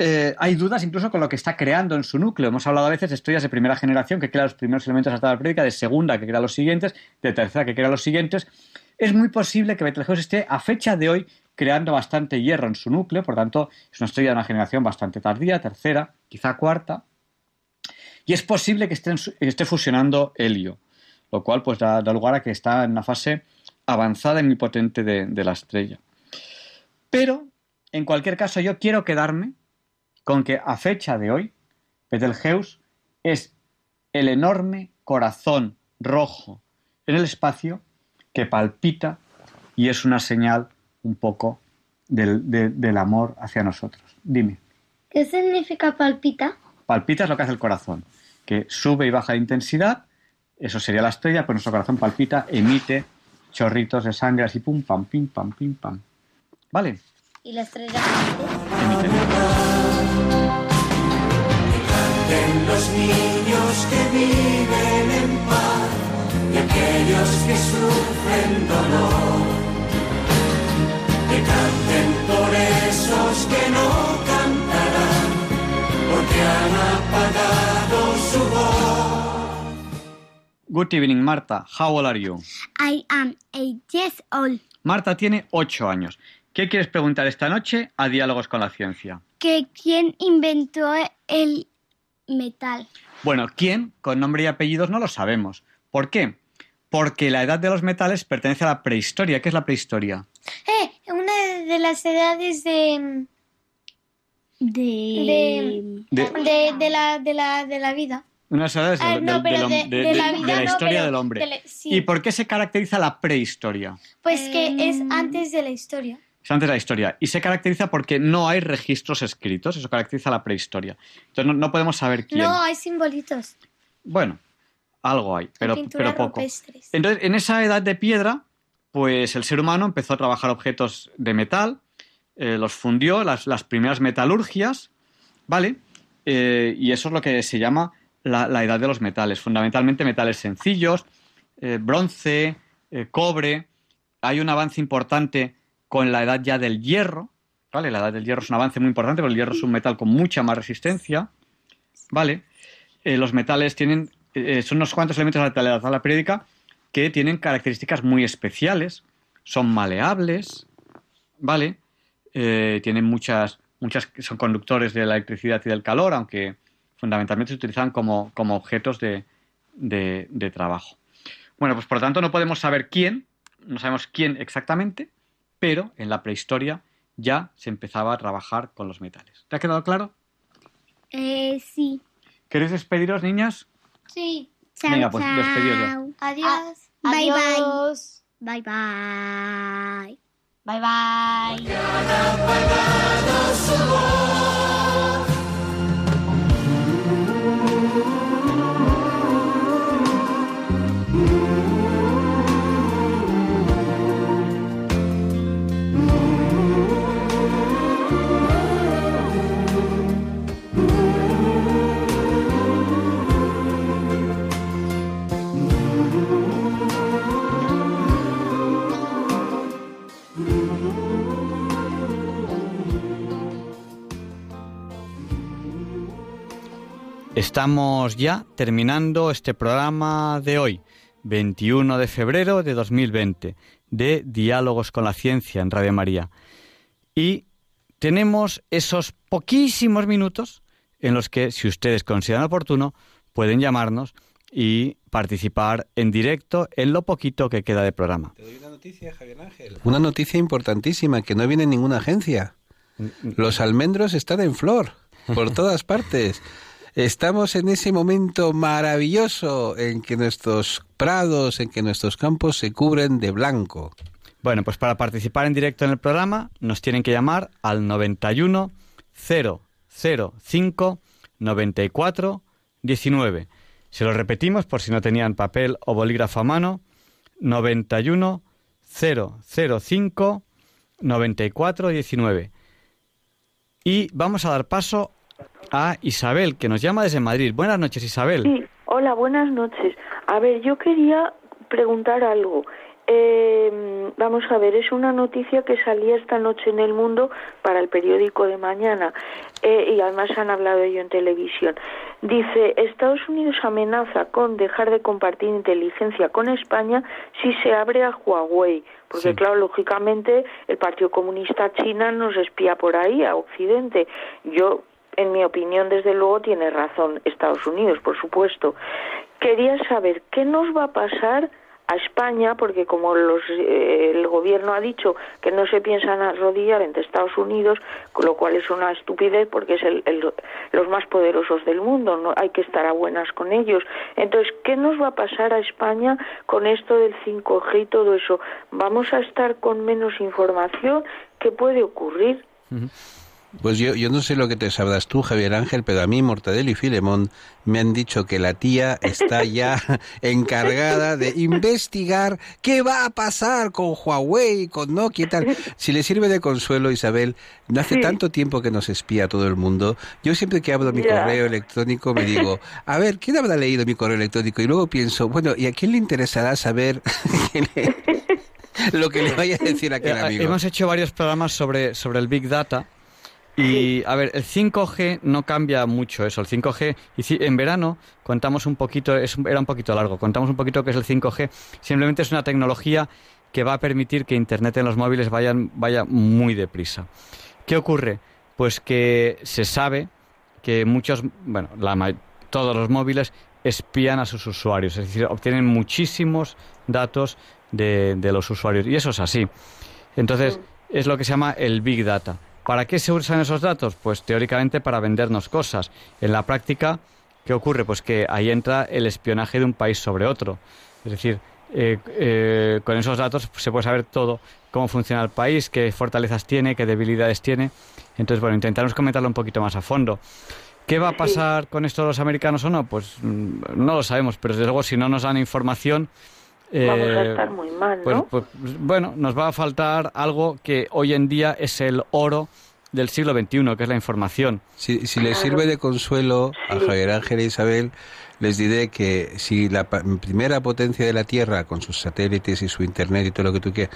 Eh, hay dudas incluso con lo que está creando en su núcleo. Hemos hablado a veces de estrellas de primera generación que crean los primeros elementos de la periódica, de segunda que crea los siguientes, de tercera que crea los siguientes. Es muy posible que Betelgeuse esté a fecha de hoy creando bastante hierro en su núcleo, por tanto es una estrella de una generación bastante tardía, tercera, quizá cuarta, y es posible que esté, fusionando helio, lo cual pues da, lugar a que está en una fase avanzada y muy potente de, la estrella. Pero, en cualquier caso, yo quiero quedarme con que a fecha de hoy, Betelgeuse es el enorme corazón rojo en el espacio que palpita y es una señal un poco del, del, amor hacia nosotros. Dime. ¿Qué significa palpita? Palpita es lo que hace el corazón, que sube y baja de intensidad, eso sería la estrella, pero nuestro corazón palpita, emite chorritos de sangre así pum, pam, pim, pam, pim, pam. ¿Vale? ¿Y la estrella? Emite. Los niños que viven en paz y aquellos que sufren dolor. Que canten por esos que no cantarán, porque han apagado su voz. Good evening, Marta. How old are you? I am eight years old. Marta tiene ocho años. ¿Qué quieres preguntar esta noche a Diálogos con la Ciencia? Que quién inventó el metal. Bueno, quién, con nombre y apellidos, no lo sabemos. ¿Por qué? Porque la edad de los metales pertenece a la prehistoria. ¿Qué es la prehistoria? Eh, una de las edades de... De... De, la, de, la, de la vida. Una de las edades de, la, historia del hombre. ¿Y por qué se caracteriza la prehistoria? Pues que es antes de la historia. Es antes de la historia. Y se caracteriza porque no hay registros escritos. Eso caracteriza la prehistoria. Entonces no, podemos saber quién. No, hay simbolitos. Bueno, algo hay, pero, pero poco. Entonces, en esa edad de piedra, pues el ser humano empezó a trabajar objetos de metal, eh, los fundió, las, primeras metalurgias, ¿vale? Eh, y eso es lo que se llama la, edad de los metales. Fundamentalmente metales sencillos, eh, bronce, cobre. Hay un avance importante con la edad ya del hierro, ¿vale? La edad del hierro es un avance muy importante, porque el hierro es un metal con mucha más resistencia, ¿vale? Eh, los metales tienen, eh, son unos cuantos elementos de la tabla periódica que tienen características muy especiales, son maleables, ¿vale? Eh, tienen muchas, muchas, son conductores de la electricidad y del calor, aunque fundamentalmente se utilizan como, como objetos de, de, de trabajo. Bueno, pues por lo tanto no podemos saber quién, no sabemos quién exactamente, pero en la prehistoria ya se empezaba a trabajar con los metales. ¿Te ha quedado claro? Eh, sí. ¿Queréis despediros, niñas? Sí. Chao, Venga, pues despedidos ya. Adiós. bye Adiós. bye. Bye bye. Bye bye. Estamos ya terminando este programa de hoy, 21 de febrero de 2020, de Diálogos con la Ciencia en Radio María. Y tenemos esos poquísimos minutos en los que, si ustedes consideran oportuno, pueden llamarnos y participar en directo en lo poquito que queda de programa. Te doy una noticia, Javier Ángel. Una noticia importantísima, que no viene en ninguna agencia. Los almendros están en flor, por todas partes. Estamos en ese momento maravilloso en que nuestros prados, en que nuestros campos se cubren de blanco. Bueno, pues para participar en directo en el programa nos tienen que llamar al 91 005 94 19. Se lo repetimos por si no tenían papel o bolígrafo a mano. 91 005 9419. Y vamos a dar paso a Isabel, que nos llama desde Madrid. Buenas noches, Isabel. Sí, hola, buenas noches. A ver, yo quería preguntar algo. Eh, vamos a ver, es una noticia que salía esta noche en el mundo para el periódico de mañana eh, y además han hablado ello en televisión. Dice, Estados Unidos amenaza con dejar de compartir inteligencia con España si se abre a Huawei, porque claro, lógicamente el Partido Comunista China nos espía por ahí, a Occidente. Yo en mi opinión, desde luego, tiene razón Estados Unidos, por supuesto. Quería saber qué nos va a pasar a España, porque como los, eh, el gobierno ha dicho que no se piensan arrodillar entre Estados Unidos, lo cual es una estupidez porque es el, los más poderosos del mundo, no hay que estar a buenas con ellos. Entonces, ¿qué nos va a pasar a España con esto del 5G y todo eso? ¿Vamos a estar con menos información? ¿Qué puede ocurrir? Pues yo, yo no sé lo que te sabrás tú, Javier Ángel, pero a mí Mortadelo y Filemón me han dicho que la tía está ya encargada de investigar qué va a pasar con Huawei, con Nokia y tal. Si le sirve de consuelo, Isabel, no hace tanto tiempo que nos espía todo el mundo. Yo siempre que abro mi correo electrónico me digo, a ver, ¿quién habrá leído mi correo electrónico? Y luego pienso, bueno, ¿y a quién le interesará saber lo que le vaya a decir aquel Eh, amigo? Hemos hecho varios programas sobre, sobre el Big Data. Y, a ver, el 5G no cambia mucho eso. El 5G, y si- en verano contamos un poquito, es, era un poquito largo, contamos un poquito qué es el 5G. Simplemente es una tecnología que va a permitir que Internet en los móviles vayan, vaya muy deprisa. ¿Qué ocurre? Pues que se sabe que muchos, bueno, la todos los móviles espían a sus usuarios, es decir, obtienen muchísimos datos de, de los usuarios. Y eso es así. Entonces, es lo que se llama el Big Data. ¿Para qué se usan esos datos? Pues teóricamente para vendernos cosas. En la práctica, ¿qué ocurre? Pues que ahí entra el espionaje de un país sobre otro. Es decir, eh, eh, con esos datos se puede saber todo, cómo funciona el país, qué fortalezas tiene, qué debilidades tiene. Entonces, bueno, intentaremos comentarlo un poquito más a fondo. ¿Qué va a pasar con esto los americanos o no? Pues mm, no lo sabemos, pero desde luego si no nos dan información... Vamos a eh, estar muy mal, pues, ¿no? pues, bueno, nos va a faltar algo que hoy en día es el oro del siglo XXI, que es la información. Si, si les sirve de consuelo a Javier Ángel e Isabel, les diré que si la primera potencia de la Tierra, con sus satélites y su Internet y todo lo que tú quieras,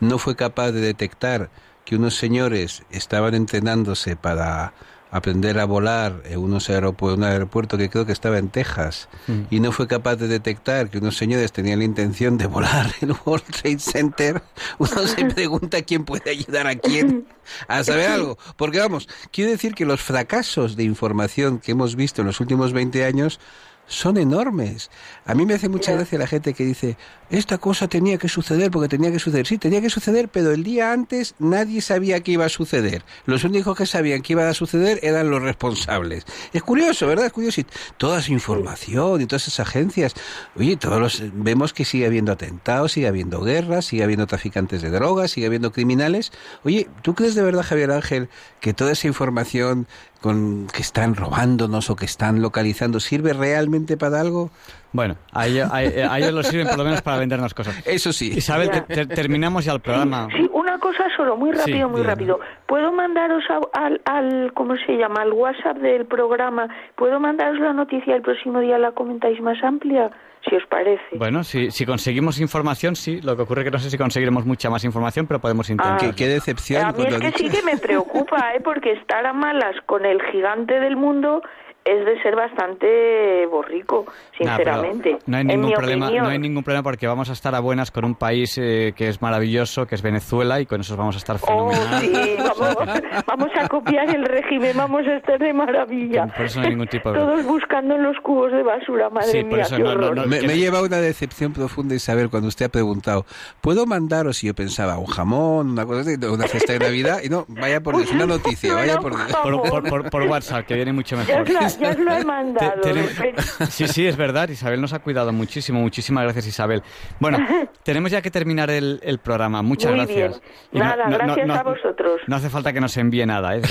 no fue capaz de detectar que unos señores estaban entrenándose para aprender a volar en unos aeropu- un aeropuerto que creo que estaba en Texas y no fue capaz de detectar que unos señores tenían la intención de volar el World Trade Center, uno se pregunta quién puede ayudar a quién a saber algo. Porque vamos, quiero decir que los fracasos de información que hemos visto en los últimos 20 años son enormes. A mí me hace mucha gracia la gente que dice, esta cosa tenía que suceder porque tenía que suceder. Sí, tenía que suceder, pero el día antes nadie sabía que iba a suceder. Los únicos que sabían que iba a suceder eran los responsables. Es curioso, ¿verdad? Es curioso. Y toda esa información y todas esas agencias. Oye, todos los, vemos que sigue habiendo atentados, sigue habiendo guerras, sigue habiendo traficantes de drogas, sigue habiendo criminales. Oye, ¿tú crees de verdad, Javier Ángel, que toda esa información con, que están robándonos o que están localizando sirve realmente para algo? Bueno, a ellos, a- a ellos los sirven por lo menos para vendernos cosas. Eso sí. Isabel, te- te- terminamos ya el programa. Sí, una cosa solo, muy Sí, rápido, muy rápido. ¿Puedo mandaros a- al, al, ¿cómo se llama? Al WhatsApp del programa. ¿Puedo mandaros la noticia el próximo día la comentáis más amplia? Si os parece. Bueno, si, si conseguimos información, sí. Lo que ocurre es que no sé si conseguiremos mucha más información, pero podemos intentar. Qué, qué decepción a mí cuando es que sí que me preocupa, ¿eh? Porque estar a malas con el gigante del mundo es de ser bastante borrico, Nah, sinceramente. no hay en ningún mi problema, opinión. no hay ningún problema porque vamos a estar a buenas con un país eh, que es maravilloso, que es Venezuela, y con eso vamos a estar Oh, fenomenal. sí, vamos, vamos a copiar el régimen, vamos a estar de maravilla. Por eso no hay ningún tipo de Todos buscando en los cubos de basura, madre Sí, por mía, eso qué no- no- no- Me, me lleva una decepción profunda, Isabel, cuando usted ha preguntado, ¿puedo mandaros? Y yo pensaba, un jamón, una cosa así, una fiesta de Navidad, y no, vaya por Dios, una noticia, vaya por Dios. Por, por- por- por WhatsApp, que viene mucho Ya mejor. os, la- ya os lo he mandado. Te- Sí, sí, es verdad. Isabel nos ha cuidado muchísimo. Muchísimas gracias, Isabel. Bueno, tenemos ya que terminar el, el programa. Muchas Muy gracias. bien. Y no- Nada, no- no- gracias no- a vosotros. No hace falta que nos envíe nada, ¿eh?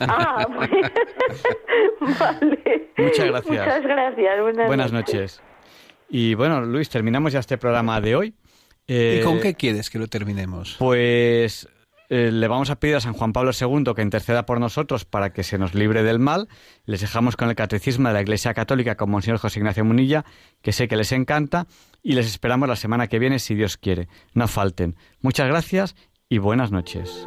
Ah, bueno. vale. Muchas gracias. Muchas gracias. Buenas, Buenas noches. Y bueno, Luis, terminamos ya este programa de hoy. ¿Y Eh, con qué quieres que lo terminemos? Pues eh, le vamos a pedir a San Juan Pablo II que interceda por nosotros para que se nos libre del mal. Les dejamos con el Catecismo de la Iglesia Católica con Monseñor José Ignacio Munilla, que sé que les encanta, y les esperamos la semana que viene, si Dios quiere. No falten. Muchas gracias y buenas noches.